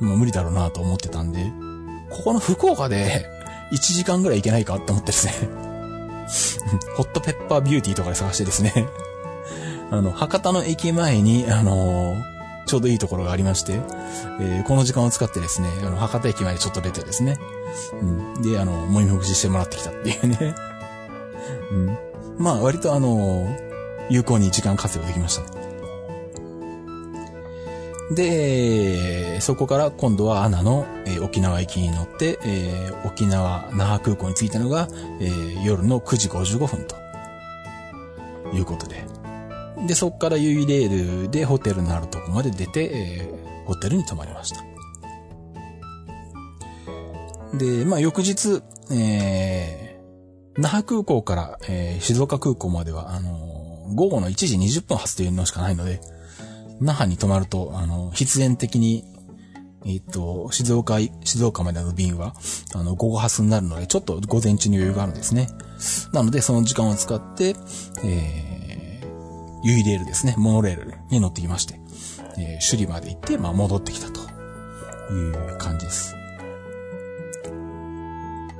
もう無理だろうなと思ってたんで、ここの福岡で1時間ぐらい行けないかって思ってですね ホットペッパービューティーとかで探してですね あの、博多の駅前に、あのーちょうどいいところがありまして、えー、この時間を使ってですね、あの、博多駅までちょっと出てですね、うん。で、あの、もみほぐししてもらってきたっていうね。うん。まあ、割とあの、有効に時間活用できましたね。で、そこから今度はアナの、えー、沖縄行きに乗って、えー、沖縄那覇空港に着いたのが、えー、夜の9時55分ということで。で、そこからユイレールでホテルのあるとこまで出て、え、ホテルに泊まりました。で、まあ翌日、え、那覇空港から、えー、静岡空港までは、あのー、午後の1時20分発というのしかないので、那覇に泊まると、あの、必然的に、えっ、と、静岡、静岡までの便は、あの、午後発になるので、ちょっと午前中に余裕があるんですね。なので、その時間を使って、えー、ユイレールですね、モノレールに乗ってきまして、えー、首里まで行って、まあ、戻ってきたという感じです。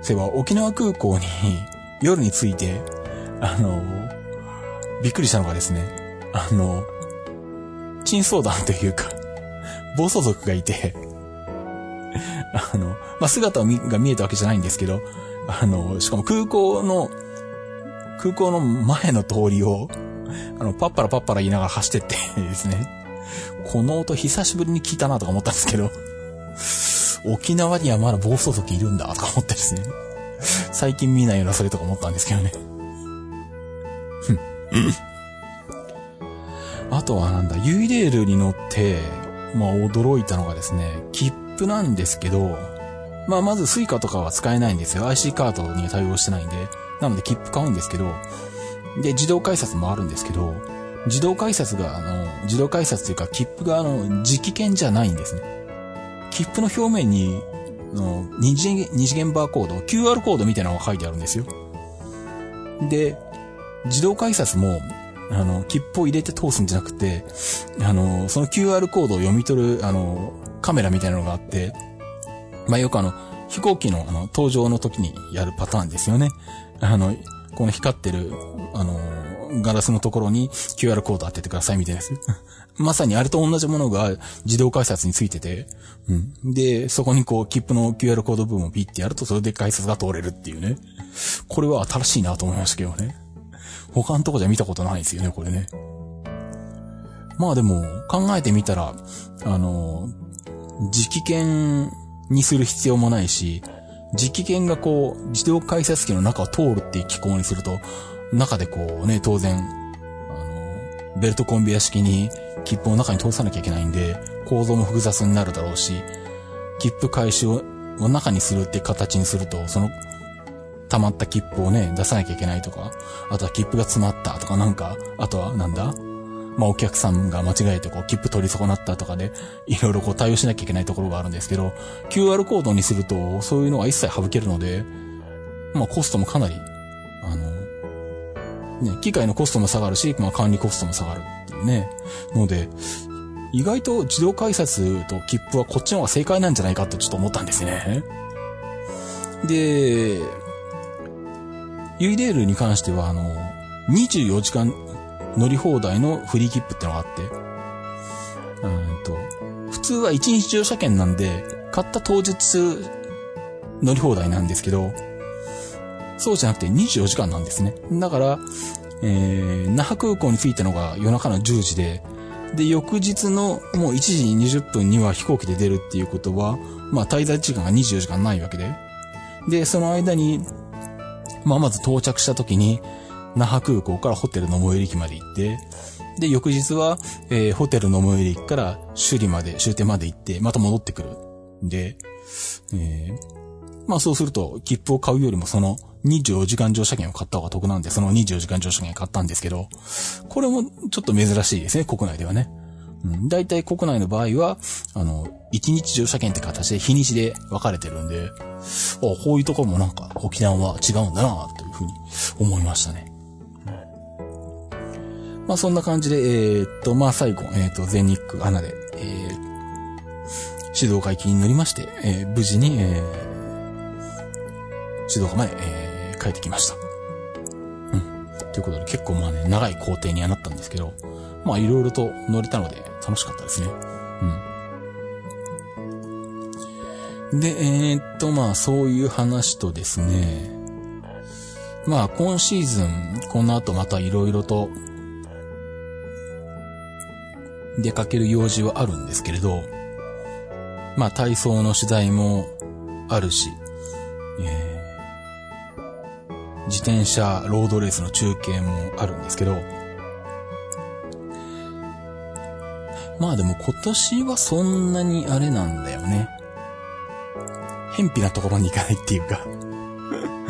そういえば、沖縄空港に夜に着いて、あの、びっくりしたのがですね、あの、珍相談というか、暴走族がいてあの、まあ、姿が見えたわけじゃないんですけど、あの、しかも空港の、空港の前の通りを、あの、パッパラパッパラ言いながら走ってってですね、この音久しぶりに聞いたなとか思ったんですけど、沖縄にはまだ暴走族いるんだとか思ってですね、最近見ないようなそれとか思ったんですけどね。あとはなんだ、ユイレールに乗って、まあ驚いたのがですね、切符なんですけど、まあまずスイカとかは使えないんですよ。IC カードに対応してないんで。なので切符買うんですけど、で、自動改札もあるんですけど、自動改札が、あの、自動改札というか切符があの、磁気券じゃないんですね。切符の表面に、の二次元、二次元バーコード、QR コードみたいなのが書いてあるんですよ。で、自動改札も、あの、切符を入れて通すんじゃなくて、あの、その QR コードを読み取る、あの、カメラみたいなのがあって、まあ、よくあの、飛行機のあの、登場の時にやるパターンですよね。あの、この光ってる、あの、ガラスのところに QR コード当ててくださいみたいなやつ。まさにあれと同じものが自動改札についてて、うん。で、そこにこう、切符の QR コード部分をピッてやると、それで改札が通れるっていうね。これは新しいなと思いましたけどね。他のとこじゃ見たことないですよね、これね。まあでも、考えてみたら、あの、磁気券にする必要もないし、磁気券がこう、自動改札機の中を通るっていう機構にすると、中でこうね、当然、あの、ベルトコンベヤ式に切符を中に通さなきゃいけないんで、構造も複雑になるだろうし、切符回収を中にするって形にすると、その溜まった切符をね、出さなきゃいけないとか、あとは切符が詰まったとかなんか、あとはなんだまあお客さんが間違えてこう切符取り損なったとかで、いろいろこう対応しなきゃいけないところがあるんですけど、QR コードにするとそういうのは一切省けるので、まあコストもかなり、あの、ね、機械のコストも下がるし、まあ管理コストも下がるっていうね。ので、意外と自動改札と切符はこっちの方が正解なんじゃないかとちょっと思ったんですね。で、ユイレールに関しては、あの、24時間乗り放題のフリー切符ってのがあって、うんと、普通は1日乗車券なんで、買った当日乗り放題なんですけど、そうじゃなくて24時間なんですね。だから、えー、那覇空港に着いたのが夜中の10時で、で、翌日のもう1時20分には飛行機で出るっていうことは、まあ滞在時間が24時間ないわけで。で、その間にまあ、まず到着した時に、那覇空港からホテルの最寄り駅まで行って、で、翌日は、えー、ホテルの最寄り駅から首里まで、終点まで行って、また戻ってくる。で、えー、まあそうすると、切符を買うよりもその24時間乗車券を買った方が得なんで、その24時間乗車券買ったんですけど、これもちょっと珍しいですね、国内ではね。うん、大体国内の場合は、あの、1日乗車券って形で日にちで分かれてるんで、あこういうところもなんか沖縄は違うんだなというふうに思いましたね。まあそんな感じで、えー、っと、まあ最後、えー、っと、全日空アナで、えー、静岡行きに乗りまして、えー、無事に、えー、静岡まで、えー、帰ってきました。うん。ということで結構まあね、長い工程にはなったんですけど、まあいろいろと乗れたので楽しかったですね。うん。で、えー、っと、まあそういう話とですね、まあ今シーズン、この後またいろいろと、出かける用事はあるんですけれど、まあ体操の取材もあるし、えー、自転車ロードレースの中継もあるんですけど、まあでも今年はそんなにあれなんだよね。偏僻なところに行かないっていうか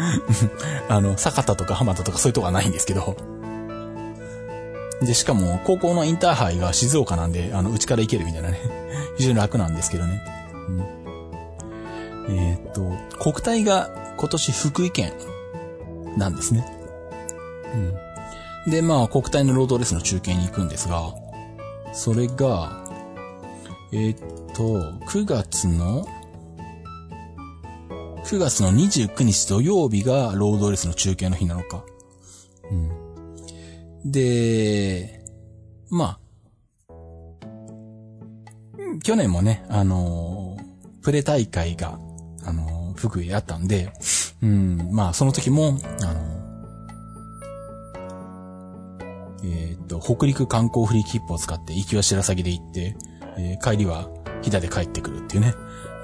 あの、坂田とか浜田とかそういうとこはないんですけど。で、しかも、高校のインターハイが静岡なんで、あの、うちから行けるみたいなね。非常に楽なんですけどね。うん、えー、っと、国体が今年福井県なんですね。うん。で、まあ、国体のロードレースの中継に行くんですが、それが、えー、っと、9月の、9月の29日土曜日がロードレースの中継の日なのか。うん。で、まあ、去年もね、あの、プレ大会が、あの、福井あったんで、うん、まあ、その時も、あのー、えっと、北陸観光フリー切符を使って行きは白鷺で行って、え帰りは飛騨で帰ってくるっていうね。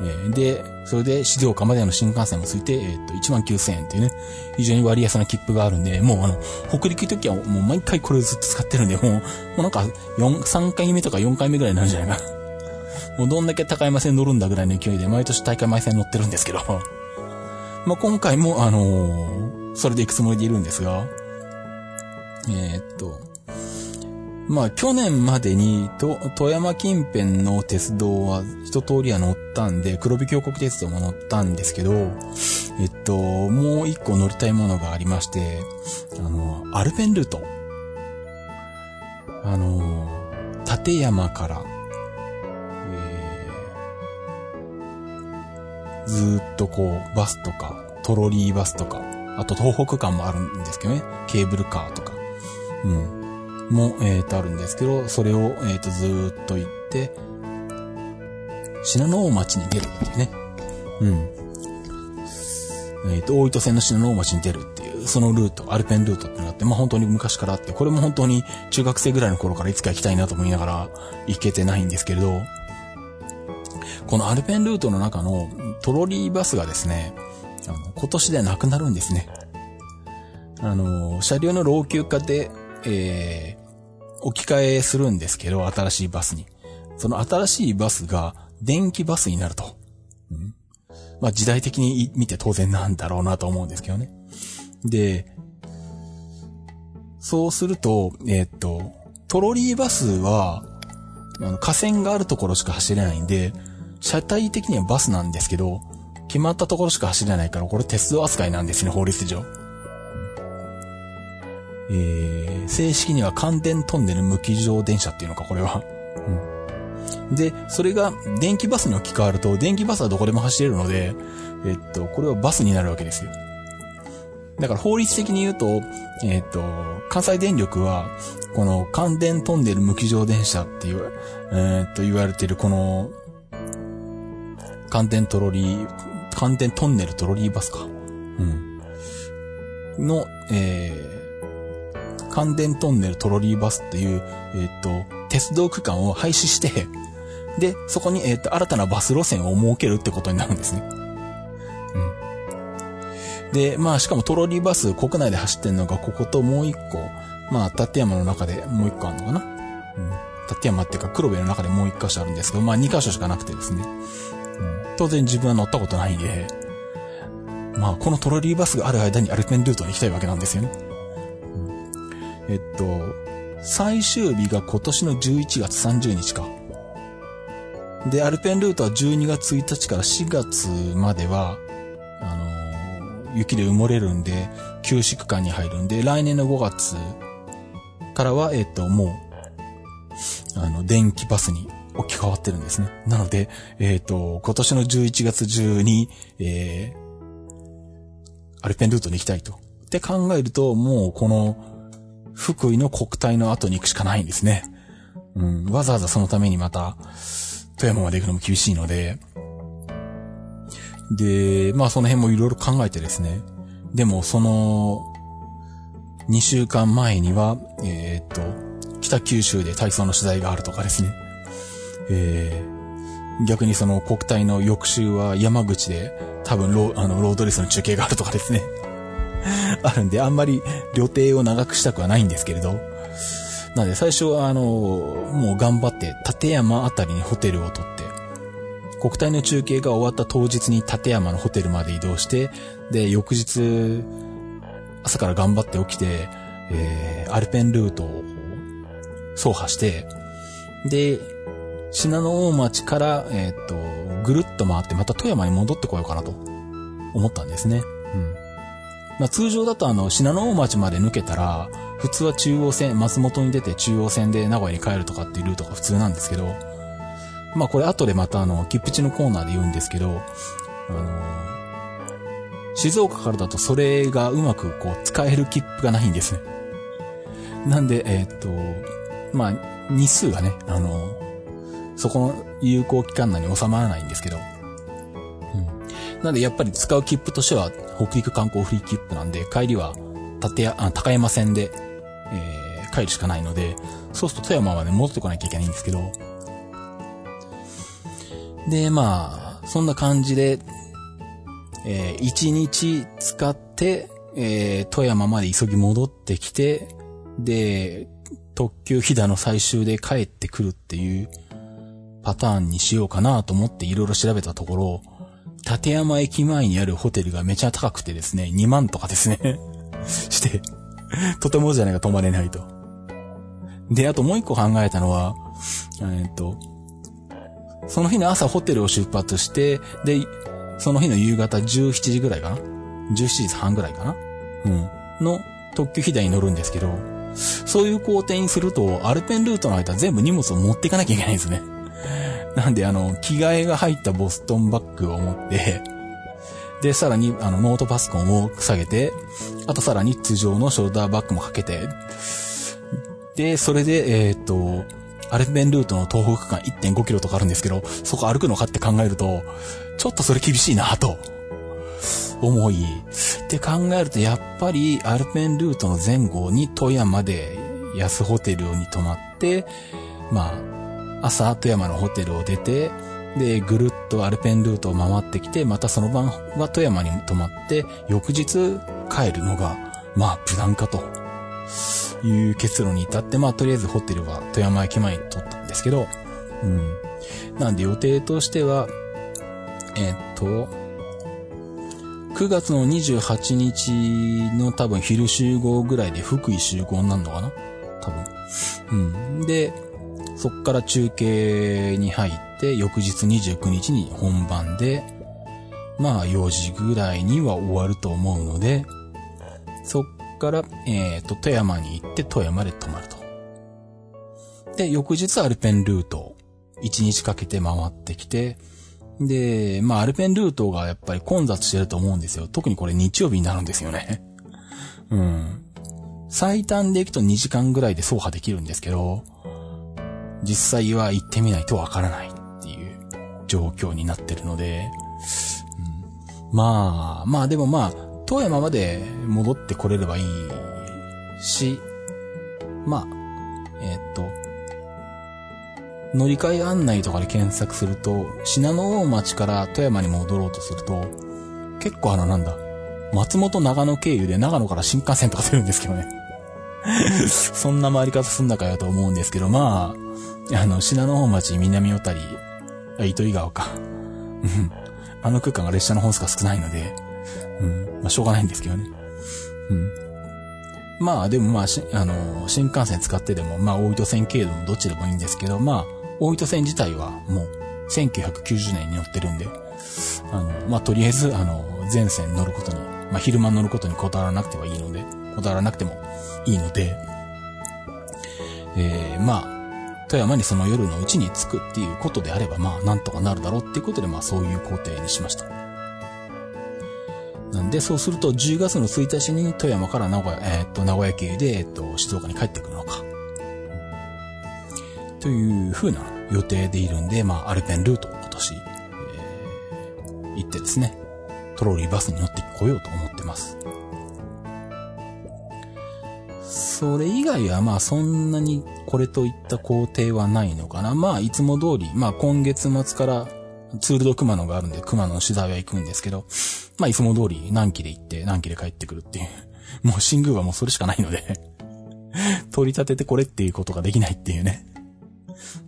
えー、で、それで静岡までの新幹線もついて、えっ、と、19000円っていうね、非常に割安な切符があるんで、もうあの、北陸行くときはもう毎回これずっと使ってるんで、もう、もうなんか、4、3回目とか4回目ぐらいになるんじゃないかな。もうどんだけ高山線乗るんだぐらいの勢いで、毎年大会前線乗ってるんですけど、まあ、今回も、あのー、それで行くつもりでいるんですが、えー、っと、まあ去年までにと富山近辺の鉄道は一通りは乗ったんで、黒部峡谷鉄道も乗ったんですけど、えっと、もう一個乗りたいものがありまして、あの、アルペンルート。あの、立山から、ずっとこう、バスとか、トロリーバスとか、あと東北間もあるんですけどね、ケーブルカーとか。うん。も、えっ、ー、と、あるんですけど、それを、えっ、ー、と、ずっと行って、信濃町に出るっていうね。うん。えっ、ー、と、大糸線の信濃町に出るっていう、そのルート、アルペンルートってのがあって、まあ本当に昔からあって、これも本当に中学生ぐらいの頃からいつか行きたいなと思いながら行けてないんですけれど、このアルペンルートの中のトロリーバスがですね、あの、今年でなくなるんですね。あの、車両の老朽化で、えー、置き換えするんですけど、新しいバスに。その新しいバスが電気バスになると。うん、まあ時代的に見て当然なんだろうなと思うんですけどね。で、そうすると、えー、っと、トロリーバスは、あの、河川があるところしか走れないんで、車体的にはバスなんですけど、決まったところしか走れないから、これ鉄道扱いなんですね、法律上。えー、正式には関電トンネル無機乗電車っていうのか、これは。うん。で、それが電気バスに置き換わると、電気バスはどこでも走れるので、えっと、これはバスになるわけですよ。だから法律的に言うと、えっと、関西電力は、この関電トンネル無機乗電車っていう、えー、っと言われてるこの、関電トロリー、関電トンネルトロリーバスか。うん。の、えー、関電トンネルトロリーバスっていう、えっ、と、鉄道区間を廃止して、で、そこに、えっ、と、新たなバス路線を設けるってことになるんですね。うん。で、まあ、しかもトロリーバス国内で走ってるのがここともう一個、まあ、立山の中でもう一個あるのかな。うん。立山っていうか黒部の中でもう一箇所あるんですけど、まあ、二箇所しかなくてですね。当然自分は乗ったことないんで、まあ、このトロリーバスがある間にアルペンルートに行きたいわけなんですよね。うんえっと、最終日が今年の11月30日か。で、アルペンルートは12月1日から4月までは、あの、雪で埋もれるんで、休止区間に入るんで、来年の5月からは、えっと、もう、あの、電気バスに置き換わってるんですね。なので、えっ、と、今年の11月中に、えー、アルペンルートに行きたいと。って考えると、もうこの、福井の国体の後に行くしかないんですね。うん、わざわざそのためにまた、富山まで行くのも厳しいので、で、まあその辺もいろいろ考えてですね。でもその、2週間前には、えー、っと、北九州で体操の取材があるとかですね。えー、逆にその国体の翌週は山口で多分ロー、あの、ロードレースの中継があるとかですね。あるんで、あんまり旅程を長くしたくはないんですけれど。なので最初はあの、もう頑張って立山あたりにホテルを取って、国体の中継が終わった当日に立山のホテルまで移動して、で、翌日、朝から頑張って起きて、えー、アルペンルートを走破して、で、信濃大町から、えっ、と、ぐるっと回ってまた富山に戻ってこようかなと思ったんですね。うん。まあ、通常だとあの、信濃大町まで抜けたら、普通は中央線、松本に出て中央線で名古屋に帰るとかっていうルートが普通なんですけど、まあこれ後でまたあの、切符地のコーナーで言うんですけど、あの静岡からだとそれがうまくこう使える切符がないんですね。なんで、えー、っと、まあ、日数がね、あの、そこの有効期間内に収まらないんですけど、うん。なんでやっぱり使う切符としては、北陸観光フリー切符なんで、帰りは、立や、あ、高山線で、えー、帰るしかないので、そうすると富山まで戻ってこなきゃいけないんですけど、で、まあ、そんな感じで、えー、一日使って、えー、富山まで急ぎ戻ってきて、で、特急飛騨の最終で帰ってくるっていうパターンにしようかなと思っていろいろ調べたところ、立山駅前にあるホテルがめちゃ高くてですね、2万とかですね して、とてもじゃないか泊まれないと。で、あともう一個考えたのは、えっと、その日の朝ホテルを出発して、で、その日の夕方17時ぐらいかな ?17 時半ぐらいかな？うん。の特急飛騨に乗るんですけど、そういう工程にすると、アルペンルートの間全部荷物を持っていかなきゃいけないんですね。なんで、あの、着替えが入ったボストンバッグを持って、で、さらに、あの、ノートパソコンを下げて、あとさらに通常のショルダーバッグもかけて、で、それで、えっ、と、アルペンルートの東北区間1.5キロとかあるんですけど、そこ歩くのかって考えると、ちょっとそれ厳しいなと、思い。って考えると、やっぱりアルペンルートの前後に富山で安ホテルに泊まって、まあ、朝富山のホテルを出て、で、ぐるっとアルペンルートを回ってきて、またその晩は富山に泊まって、翌日帰るのが、まあ、無難かと。いう結論に至って、まあ、とりあえずホテルは富山駅前に取ったんですけど、うん。なんで予定としては、え、っと、9月の28日の多分昼集合ぐらいで福井集合になるのかな？多分。うん。で、そっから中継に入って、翌日29日に本番で、まあ4時ぐらいには終わると思うので、そっから、えっ、ー、と、富山に行って富山で泊まると。で、翌日アルペンルート1日かけて回ってきて、で、まあ、アルペンルートがやっぱり混雑してると思うんですよ。特にこれ日曜日になるんですよね。うん。最短で行くと2時間ぐらいで走破できるんですけど、実際は行ってみないとわからないっていう状況になってるので、うん、まあ、まあでもまあ、富山まで戻ってこれればいいし、まあ、えー、っと、乗り換え案内とかで検索すると、信濃大町から富山に戻ろうとすると、結構あのなんだ、松本長野経由で長野から新幹線とか出るんですけどね。そんな回り方すんだかよと思うんですけど、まあ、あの、信濃大町南小谷、糸魚川か。あの空間が列車の本数が少ないので、うん。まあ、しょうがないんですけどね。うん。まあ、でもまあ、あの、新幹線使ってでも、まあ、大糸線経路もどっちでもいいんですけど、まあ、大糸線自体はもう、1990年に乗ってるんで、あの、まあ、とりあえず、あの、全線乗ることに、まあ、昼間乗ることにこだわらなくてはいいので、こだわらなくてもいいので、えー、まあ、富山にその夜のうちに着くっていうことであれば、まあ、なんとかなるだろうっていうことで、まあ、そういう工程にしました。なんで、そうすると10月の1日に富山から名古屋、えー、っと、名古屋経由で、えっと、静岡に帰ってくるのか。という風な予定でいるんで、まあ、アルペンルートを今年、えー、行ってですね、トローリーバスに乗ってこようと思ってます。それ以外はまあそんなにこれといった工程はないのかな。まあ、いつも通り、まあ、今月末からツールド熊野があるんで、熊野の取材は行くんですけど、まあ、いつも通り何期で行って、何期で帰ってくるっていう。もう、新宮はもうそれしかないので 取り立ててこれっていうことができないっていうね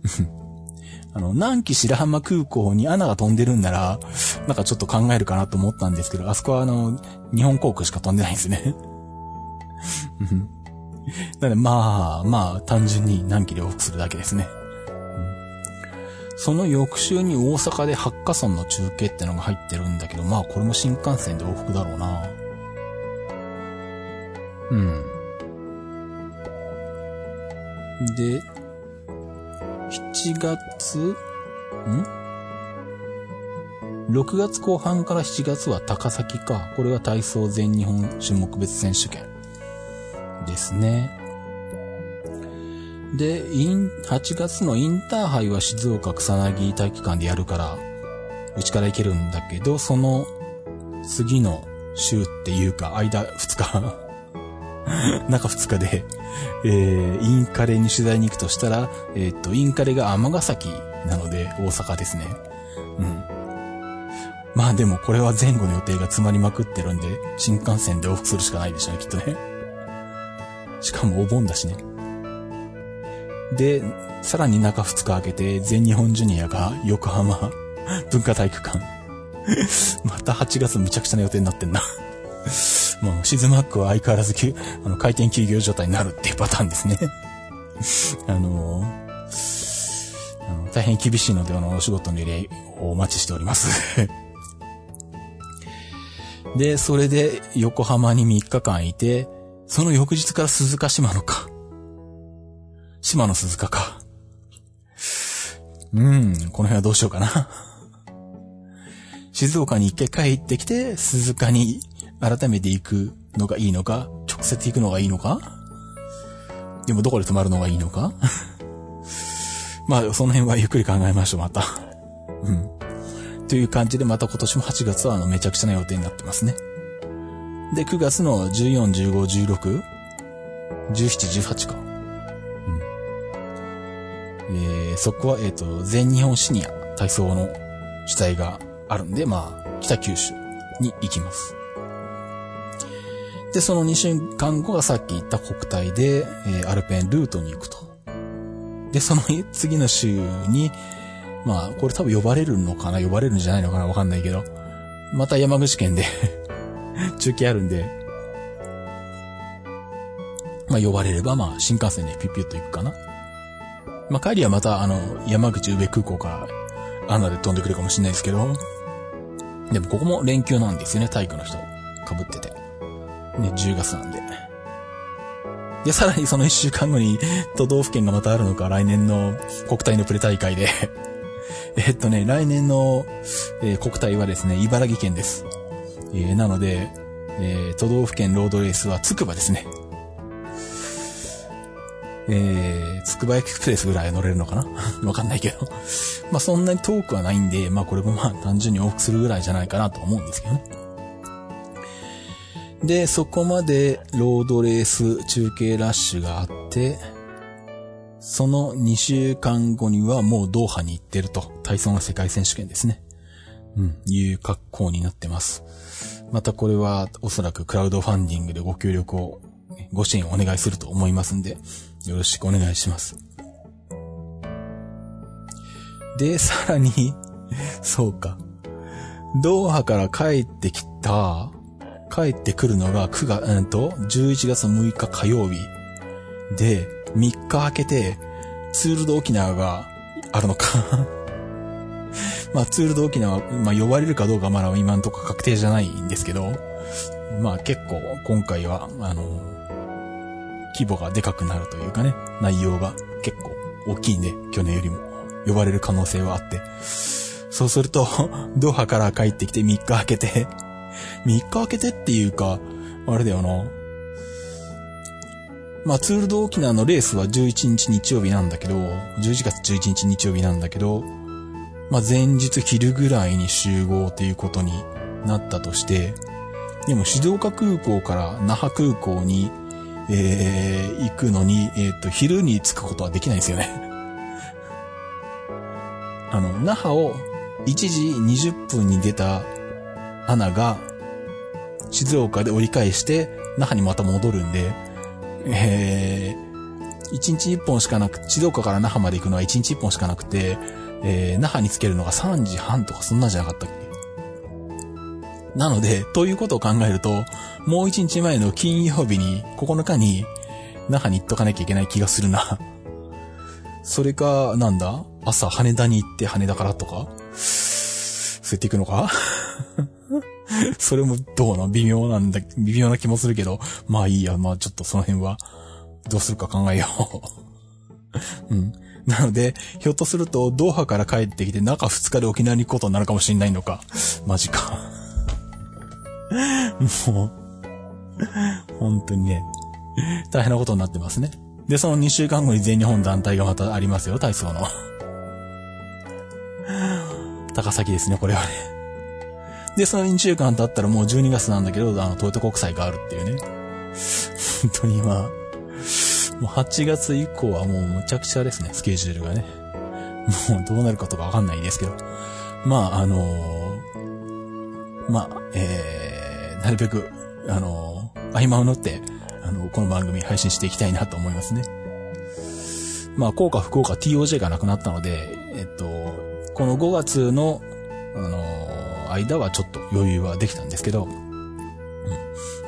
あの、南紀白浜空港に穴が飛んでるんなら、なんかちょっと考えるかなと思ったんですけど、あそこはあの、日本航空しか飛んでないんですね なので、まあ、まあ、単純に南紀で往復するだけですね。その翌週に大阪で八花村の中継ってのが入ってるんだけど、まあこれも新幹線で往復だろうな。うん。で、7月、ん ?6 月後半から7月は高崎か。これは体操全日本種目別選手権ですね。で、イン、8月のインターハイは静岡草薙体育館でやるから、うちから行けるんだけど、その次の週っていうか、間2日 中2日で、えー、インカレに取材に行くとしたら、えっ、と、インカレが尼崎なので、大阪ですね。うん。まあでもこれは前後の予定が詰まりまくってるんで、新幹線で往復するしかないでしょうね、きっとね。しかもお盆だしね。で、さらに中2日空けて、全日本ジュニアが横浜文化体育館。また8月むちゃくちゃな予定になってんな もう、シズマックは相変わらずあの、回転休業状態になるっていうパターンですね あのあの、大変厳しいので、あの、お仕事の依頼をお待ちしておりますで、それで、横浜に3日間いて、その翌日から鈴鹿島野か。島野鈴鹿か。うん、この辺はどうしようかな。静岡に一回帰ってきて、鈴鹿に改めて行くのがいいのか直接行くのがいいのかでもどこで泊まるのがいいのか まあ、その辺はゆっくり考えましょう、また。うん。という感じで、また今年も8月はあの、めちゃくちゃな予定になってますね。で、9月の14、15、16、17、18か。うん。えー、そこは、えっ、ー、と、全日本シニア体操の主体があるんで、まあ、北九州に行きます。で、その2週間後がさっき言った国体で、えー、アルペンルートに行くと。で、その次の週に、まあ、これ多分呼ばれるのかな？呼ばれるんじゃないのかな？わかんないけど、また山口県で中継あるんで、まあ呼ばれればまあ新幹線でピュピュッと行くかな。まあ帰りはまたあの山口宇部空港からアナで飛んでくるかもしれないですけど、でもここも連休なんですよね、体育の人。被ってて。ね、10月なんで。で、さらにその1週間後に都道府県がまたあるのか、来年の国体のプレ大会でえっとね、来年の、えー、国体はですね、茨城県です。えー、なので、えー、都道府県ロードレースはつくばですね。えー、つくばエクスプレスぐらい乗れるのかな？わかんないけどまあそんなに遠くはないんで、まあこれもまあ単純に往復するぐらいじゃないかなと思うんですけどね。で、そこまでロードレース中継ラッシュがあって、その2週間後にはもうドーハに行ってると。体操の世界選手権ですね。うん、いう格好になってます。またこれはおそらくクラウドファンディングでご協力を、ご支援をお願いすると思いますんで、よろしくお願いします。で、さらに、そうか。ドーハから帰ってきた、帰ってくるのが9月、うんと、11月6日火曜日。で、3日空けて、ツールド沖縄があるのか まあ、ツールド沖縄、まあ、呼ばれるかどうかまだ今んとこ確定じゃないんですけど、まあ結構今回は、あの規模がでかくなるというかね、内容が結構大きいんで、去年よりも呼ばれる可能性はあって、そうすると、ドハから帰ってきて3日空けて3日空けてっていうか、あれだよな。まあ、ツールド沖縄のレースは11日日曜日なんだけど、11月11日日曜日なんだけど、まあ、前日昼ぐらいに集合っていうことになったとして、でも静岡空港から那覇空港に、えー、行くのに、えっ、ー、と、昼に着くことはできないんですよね。あの、那覇を1時20分に出た穴が、静岡で折り返して、那覇にまた戻るんで、えー、1日1本しかなく、静岡から那覇まで行くのは1日1本しかなくて、えー、那覇につけるのが3時半とかそんなじゃなかったっけ？なので、ということを考えると、もう1日前の金曜日に、9日に、那覇に行っとかなきゃいけない気がするな。それか、なんだ？朝羽田に行って羽田からとか？そうやっていくのか？それもどうな？微妙なんだ、微妙な気もするけど、まあいいや、まあちょっとその辺は、どうするか考えよう。うん。なので、ひょっとすると、ドーハから帰ってきて中2日で沖縄に行くことになるかもしれないのか。マジか。もう、本当にね、大変なことになってますね。で、その2週間後に全日本団体がまたありますよ、体操の。高崎ですね、これはね。で、その2週間経ったらもう12月なんだけど、あの、トヨタ国際があるっていうね。本当に今、もう8月以降はもうむちゃくちゃですね、スケジュールがね。もうどうなるかとかわかんないですけど。まあ、あのー、まあ、えー、なるべく、あのー、合間を縫って、あの、この番組配信していきたいなと思いますね。まあ、効果不効果 TOJ がなくなったので、えっと、この5月の、あのー、間はちょっと余裕はできたんですけど、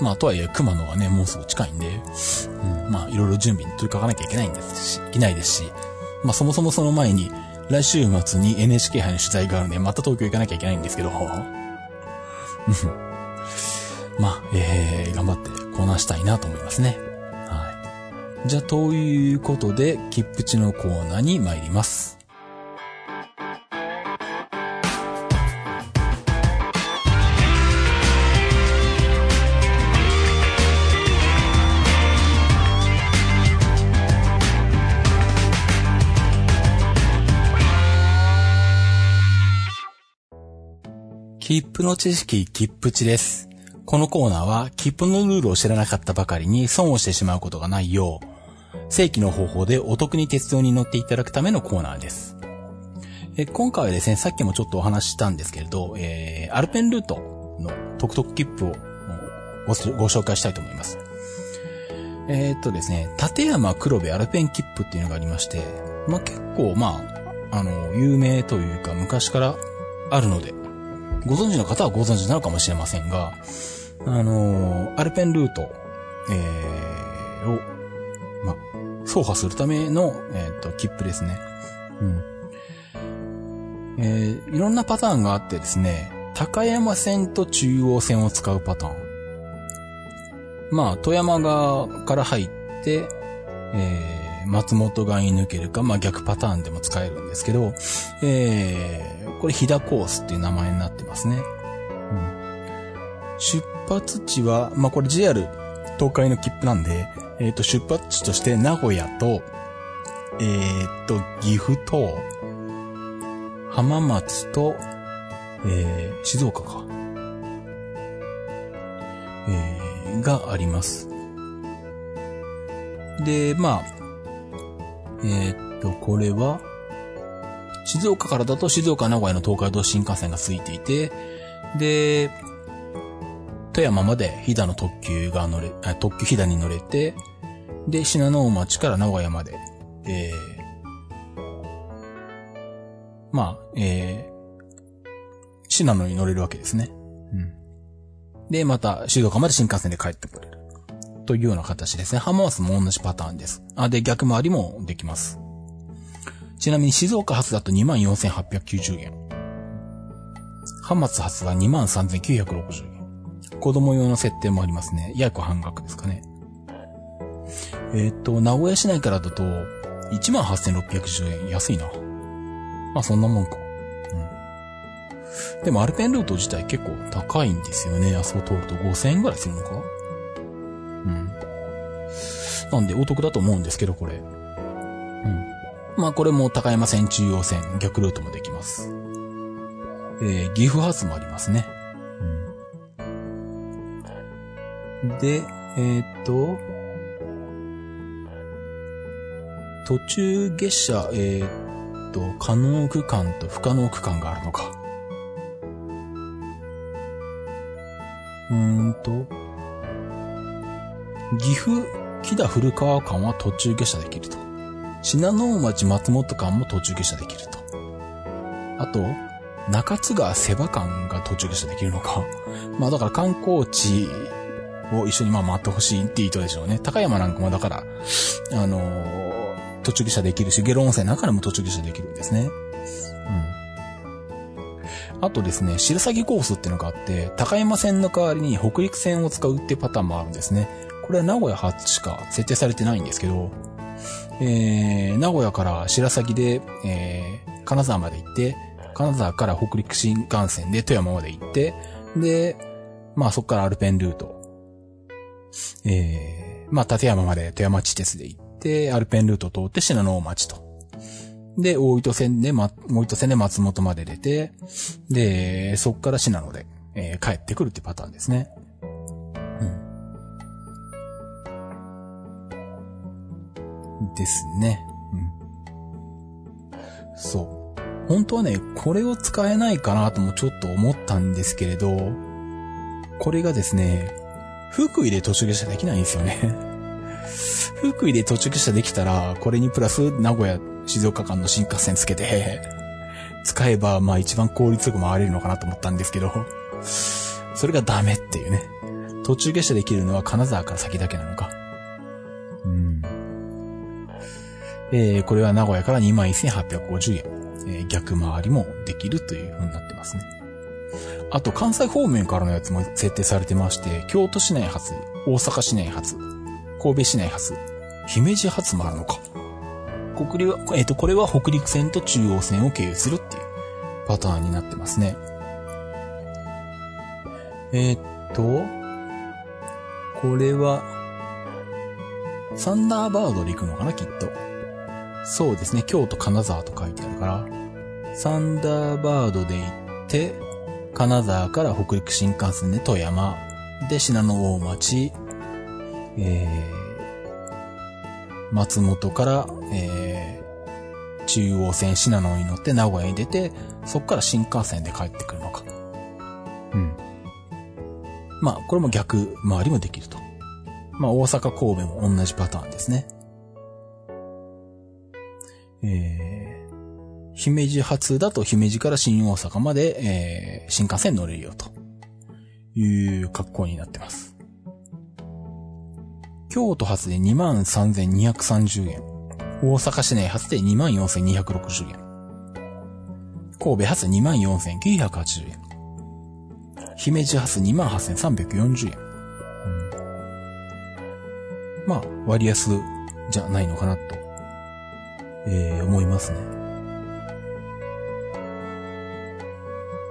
まあ、とはいえ、熊野はね、もうすぐ近いんで、うん、まあ、いろいろ準備に取り掛かなきゃいけないんですし、いないですし、まあ、そもそもその前に、来週末に NHK 杯の取材があるんで、また東京行かなきゃいけないんですけど、まあ、えー、頑張ってこなしたいなと思いますね。はい。じゃあ、ということで、切符地のコーナーに参ります。切符の知識、切符値です。このコーナーは、切符のルールを知らなかったばかりに損をしてしまうことがないよう、正規の方法でお得に鉄道に乗っていただくためのコーナーです。え今回はですね、さっきもちょっとお話ししたんですけれど、えー、アルペンルートの特特切符をご紹介したいと思います。えー、っとですね、立山黒部アルペン切符っていうのがありまして、まあ、結構、まあ、あの、有名というか昔からあるので、ご存知の方はご存知なのかもしれませんが、あのー、アルペンルート、えー、を、ま、走破するための、えっ、ー、と、切符ですね。うん。えー、いろんなパターンがあってですね、高山線と中央線を使うパターン。まあ、富山側から入って、えー、松本側に抜けるか、まあ逆パターンでも使えるんですけど、え、これ、飛騨コースっていう名前になってますね。うん。出発地は、まあ、これ JR 東海の切符なんで、えっ、ー、と、出発地として名古屋と、えっ、ー、と、岐阜と、浜松と、えー、静岡か。えー、があります。で、まあ、えー、っと、これは、静岡からだと静岡名古屋の東海道新幹線がついていて、で、富山まで飛騨の特急が乗れ、特急飛騨に乗れて、で、信濃町から名古屋まで、えー、まあ、えー、信濃に乗れるわけですね。うん。で、また、静岡まで新幹線で帰ってくれる。というような形ですね。浜松も同じパターンです。あ、で、逆回りもできます。ちなみに静岡発だと24,890円。浜松発は23,960円。子供用の設定もありますね。約半額ですかね。えっ、と、名古屋市内からだと、18,610円。安いな。まあそんなもんか。うん。でもアルペンルート自体結構高いんですよね。あそこ通ると5000円ぐらいするのかうん。なんでお得だと思うんですけど、これ。まあこれも高山線中央線逆ルートもできます。えー、岐阜発もありますね。で、えー、っと、途中下車、えー、っと、可能区間と不可能区間があるのか。うーんと、岐阜、木田古川間は途中下車できると。信濃町松本間も途中下車できると。あと、中津川瀬場間が途中下車できるのか。まあだから観光地を一緒にまあ回ってほしいって意図でしょうね。高山なんかもだから、あのー、途中下車できるし、ゲロ温泉中でも途中下車できるんですね。うん。あとですね、白鷺コースっていうのがあって、高山線の代わりに北陸線を使うってパターンもあるんですね。これは名古屋発しか設定されてないんですけど、えー、名古屋から白鷺で、えー、金沢まで行って、金沢から北陸新幹線で富山まで行って、で、まあそこからアルペンルート。えー、まあ立山まで富山地鉄で行って、アルペンルート通って信濃町と。で、大糸線で、ま、大糸線で松本まで出て、で、そこから信濃で、えー、帰ってくるってパターンですね。ですね。うん。そう。本当はね、これを使えないかなともちょっと思ったんですけれど、これがですね、福井で途中下車できないんですよね。福井で途中下車できたら、これにプラス名古屋、静岡間の新幹線つけて、使えば、まあ一番効率よく回れるのかなと思ったんですけど、それがダメっていうね。途中下車できるのは金沢から先だけなのか。うんえー、これは名古屋から21,850円、えー、逆回りもできるという風になってますね。あと、関西方面からのやつも設定されてまして、京都市内発、大阪市内発、神戸市内発、姫路発もあるのか。国は、えっ、ー、と、これは北陸線と中央線を経由するっていうパターンになってますね。えっ、と、これは、サンダーバードで行くのかな、きっと。そうですね、京都金沢と書いてあるから、サンダーバードで行って、金沢から北陸新幹線で富山、で、信濃大町、えー、松本から、えー、中央線信濃に乗って名古屋に出て、そっから新幹線で帰ってくるのか。うん。まあ、これも逆回りもできると。まあ、大阪神戸も同じパターンですね。えー、姫路発だと姫路から新大阪まで、えー、新幹線乗れるよという格好になってます。京都発で23,230円。大阪市内発で24,260円。神戸発24,980円。姫路発28,340円。まあ、割安じゃないのかなとえー、思いますね。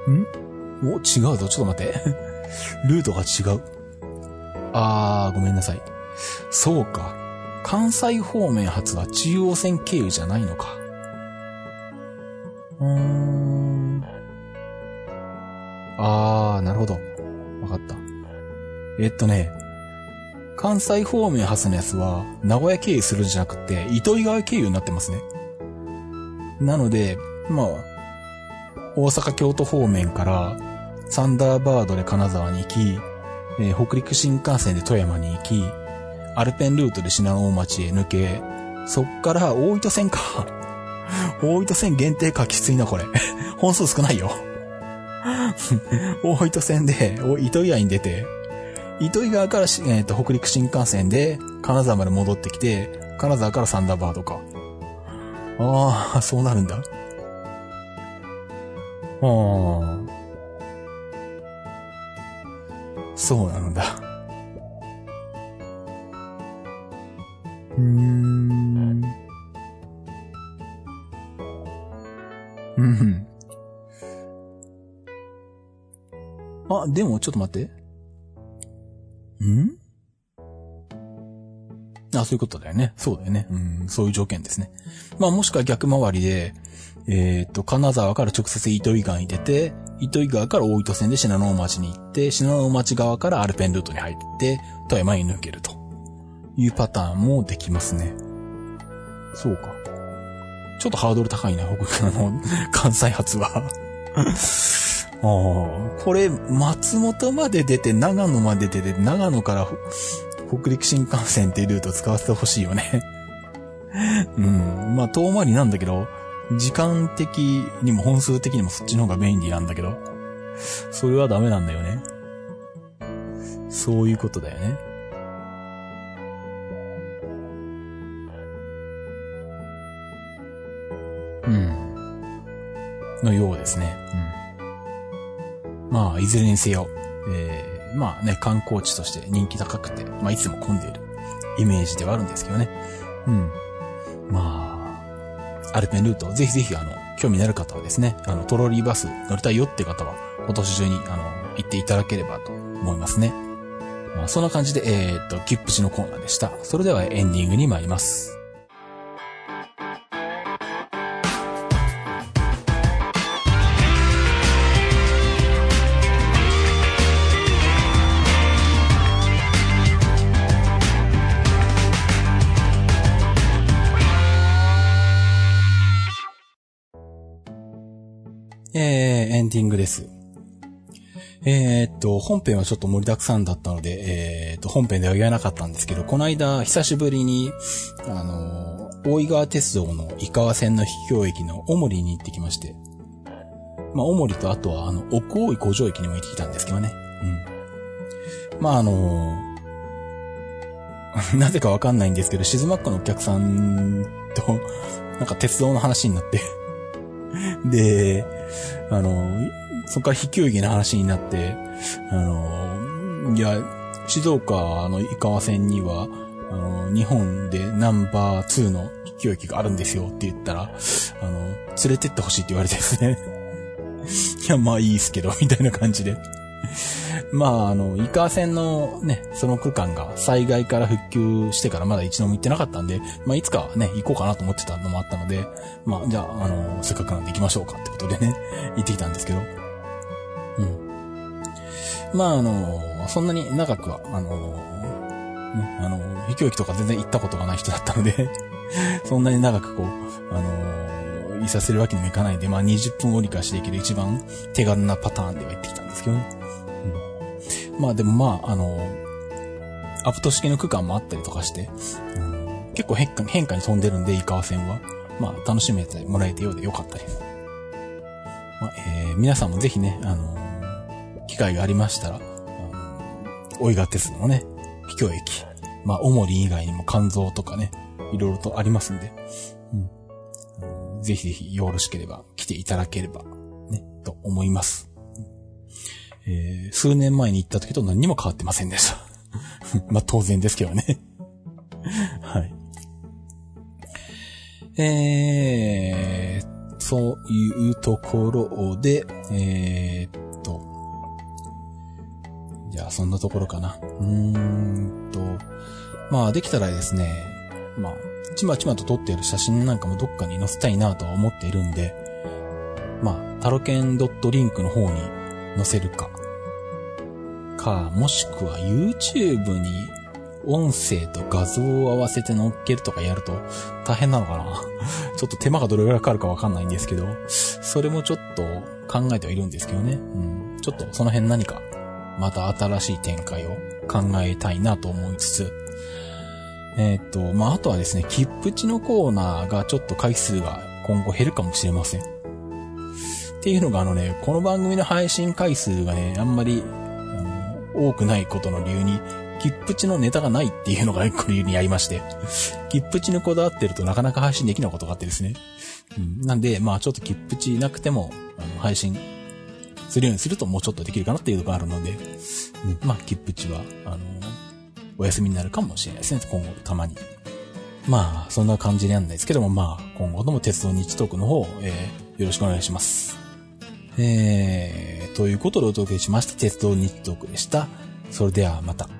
ん？お、違うぞ。ちょっと待って。ルートが違う。あー、ごめんなさい。そうか。関西方面発は中央線経由じゃないのか。うーん。あー、なるほど。わかった。えっとね、関西方面発のやつは、名古屋経由するんじゃなくて、糸魚川経由になってますね。なので、まあ、大阪京都方面から、サンダーバードで金沢に行き、えー、北陸新幹線で富山に行き、アルペンルートで信濃町へ抜け、そっから大糸線か。大糸線限定かきついな、これ。本数少ないよ。大糸線で、糸魚川に出て、糸魚川から、えーと、北陸新幹線で金沢まで戻ってきて、金沢からサンダーバードか。ああ、そうなるんだ。ああ。そうなんだ。うーん。うん。あ、でもちょっと待って。ん？あ、そういうことだよね。そうだよね。うん、そういう条件ですね。まあもしくは逆回りで、えっ、と、金沢から直接糸魚川に出て、糸魚川から大糸線で信濃町に行って、信濃町側からアルペンルートに入って、富山に抜けるというパターンもできますね。そうか。ちょっとハードル高いな、北あの、関西発は。ああ、これ、松本まで出て、長野まで出て、長野から北陸新幹線っていうルート使わせてほしいよね。うん。まあ、遠回りなんだけど、時間的にも本数的にもそっちの方が便利なんだけど、それはダメなんだよね。そういうことだよね。うん。のようですね。うん。まあ、いずれにせよ、えー、まあね、観光地として人気高くて、まあいつも混んでいるイメージではあるんですけどね。うん。まあ、アルペンルート、ぜひぜひあの、興味のある方はですね、あの、トロリーバス乗りたいよって方は、今年中にあの、行っていただければと思いますね。まあ、そんな感じで、えー、っと、キップチのコーナーでした。それではエンディングに参ります。ディングです。えー、っと、本編はちょっと盛りだくさんだったので、えー、っと、本編では言えなかったんですけど、この間、久しぶりに、あの、大井川鉄道の井川線の秘境駅の小森に行ってきまして、まあ、小森とあとは、あの、奥大井古城駅にも行ってきたんですけどね。うん。まあ、あの なぜかわかんないんですけど、静岡のお客さんと、なんか鉄道の話になって で、あの、そっから秘境駅の話になって、あの、いや、静岡の井川線には、あの、日本でナンバー2の秘境駅があるんですよって言ったら、あの、連れてってほしいって言われてですね。いや、まあいいっすけど、みたいな感じで。まあ、あの、井川線のね、その区間が災害から復旧してからまだ一度も行ってなかったんで、まあ、いつかね、行こうかなと思ってたのもあったので、まあ、じゃあ、あの、せっかくなんで行きましょうかってことでね、行ってきたんですけど。うん。まあ、あの、そんなに長くは、あの、ね、あの、飛行機とか全然行ったことがない人だったので そんなに長くこう、あの、いさせるわけにもいかないんで、まあ20分折り返しできる一番手軽なパターンでは行ってきたんですけどね。まあでもまあ、あの、アプト式の区間もあったりとかして、結構変化変化に飛んでるんで、井川線は。まあ、楽しめてもらえてようでよかったです。まあ、えー、皆さんもぜひね、あの、機会がありましたら、大井川鉄道のね、秘境駅。まあ、おもり以外にも肝臓とかね、いろいろとありますんで、うん。ぜひぜひよろしければ来ていただければ、ね、と思います。えー、数年前に行った時と何にも変わってませんでした。まあ当然ですけどね はい。えー、そういうところで、えー、っと、じゃあそんなところかな。うーんと、まあできたらですね、まあ、ちまちまと撮っている写真なんかもどっかに載せたいなとは思っているんで、まあ、タロケン .link の方に載せるか、か、もしくは YouTube に音声と画像を合わせて載っけるとかやると大変なのかな？ちょっと手間がどれぐらいかかるかわかんないんですけど、それもちょっと考えてはいるんですけどね。うん。ちょっとその辺何か、また新しい展開を考えたいなと思いつつ、えー、っと、まあ、あとはですね、切符地のコーナーがちょっと回数が今後減るかもしれません。っていうのがあのね、この番組の配信回数がね、あんまり多くないことの理由に、切符値のネタがないっていうのが一個理由にありまして、切符値にこだわってるとなかなか配信できないことがあってですね。うん、なんで、まあちょっと切符値なくても、あの、配信するようにするともうちょっとできるかなっていうのがあるので、うん、まあ切符値は、あの、お休みになるかもしれないですね、今後たまに。まあ、そんな感じなんですけども、まあ、今後とも鉄道日トークの方、えー、よろしくお願いします。えー、ということでお届けしました鉄道日読でした。それではまた。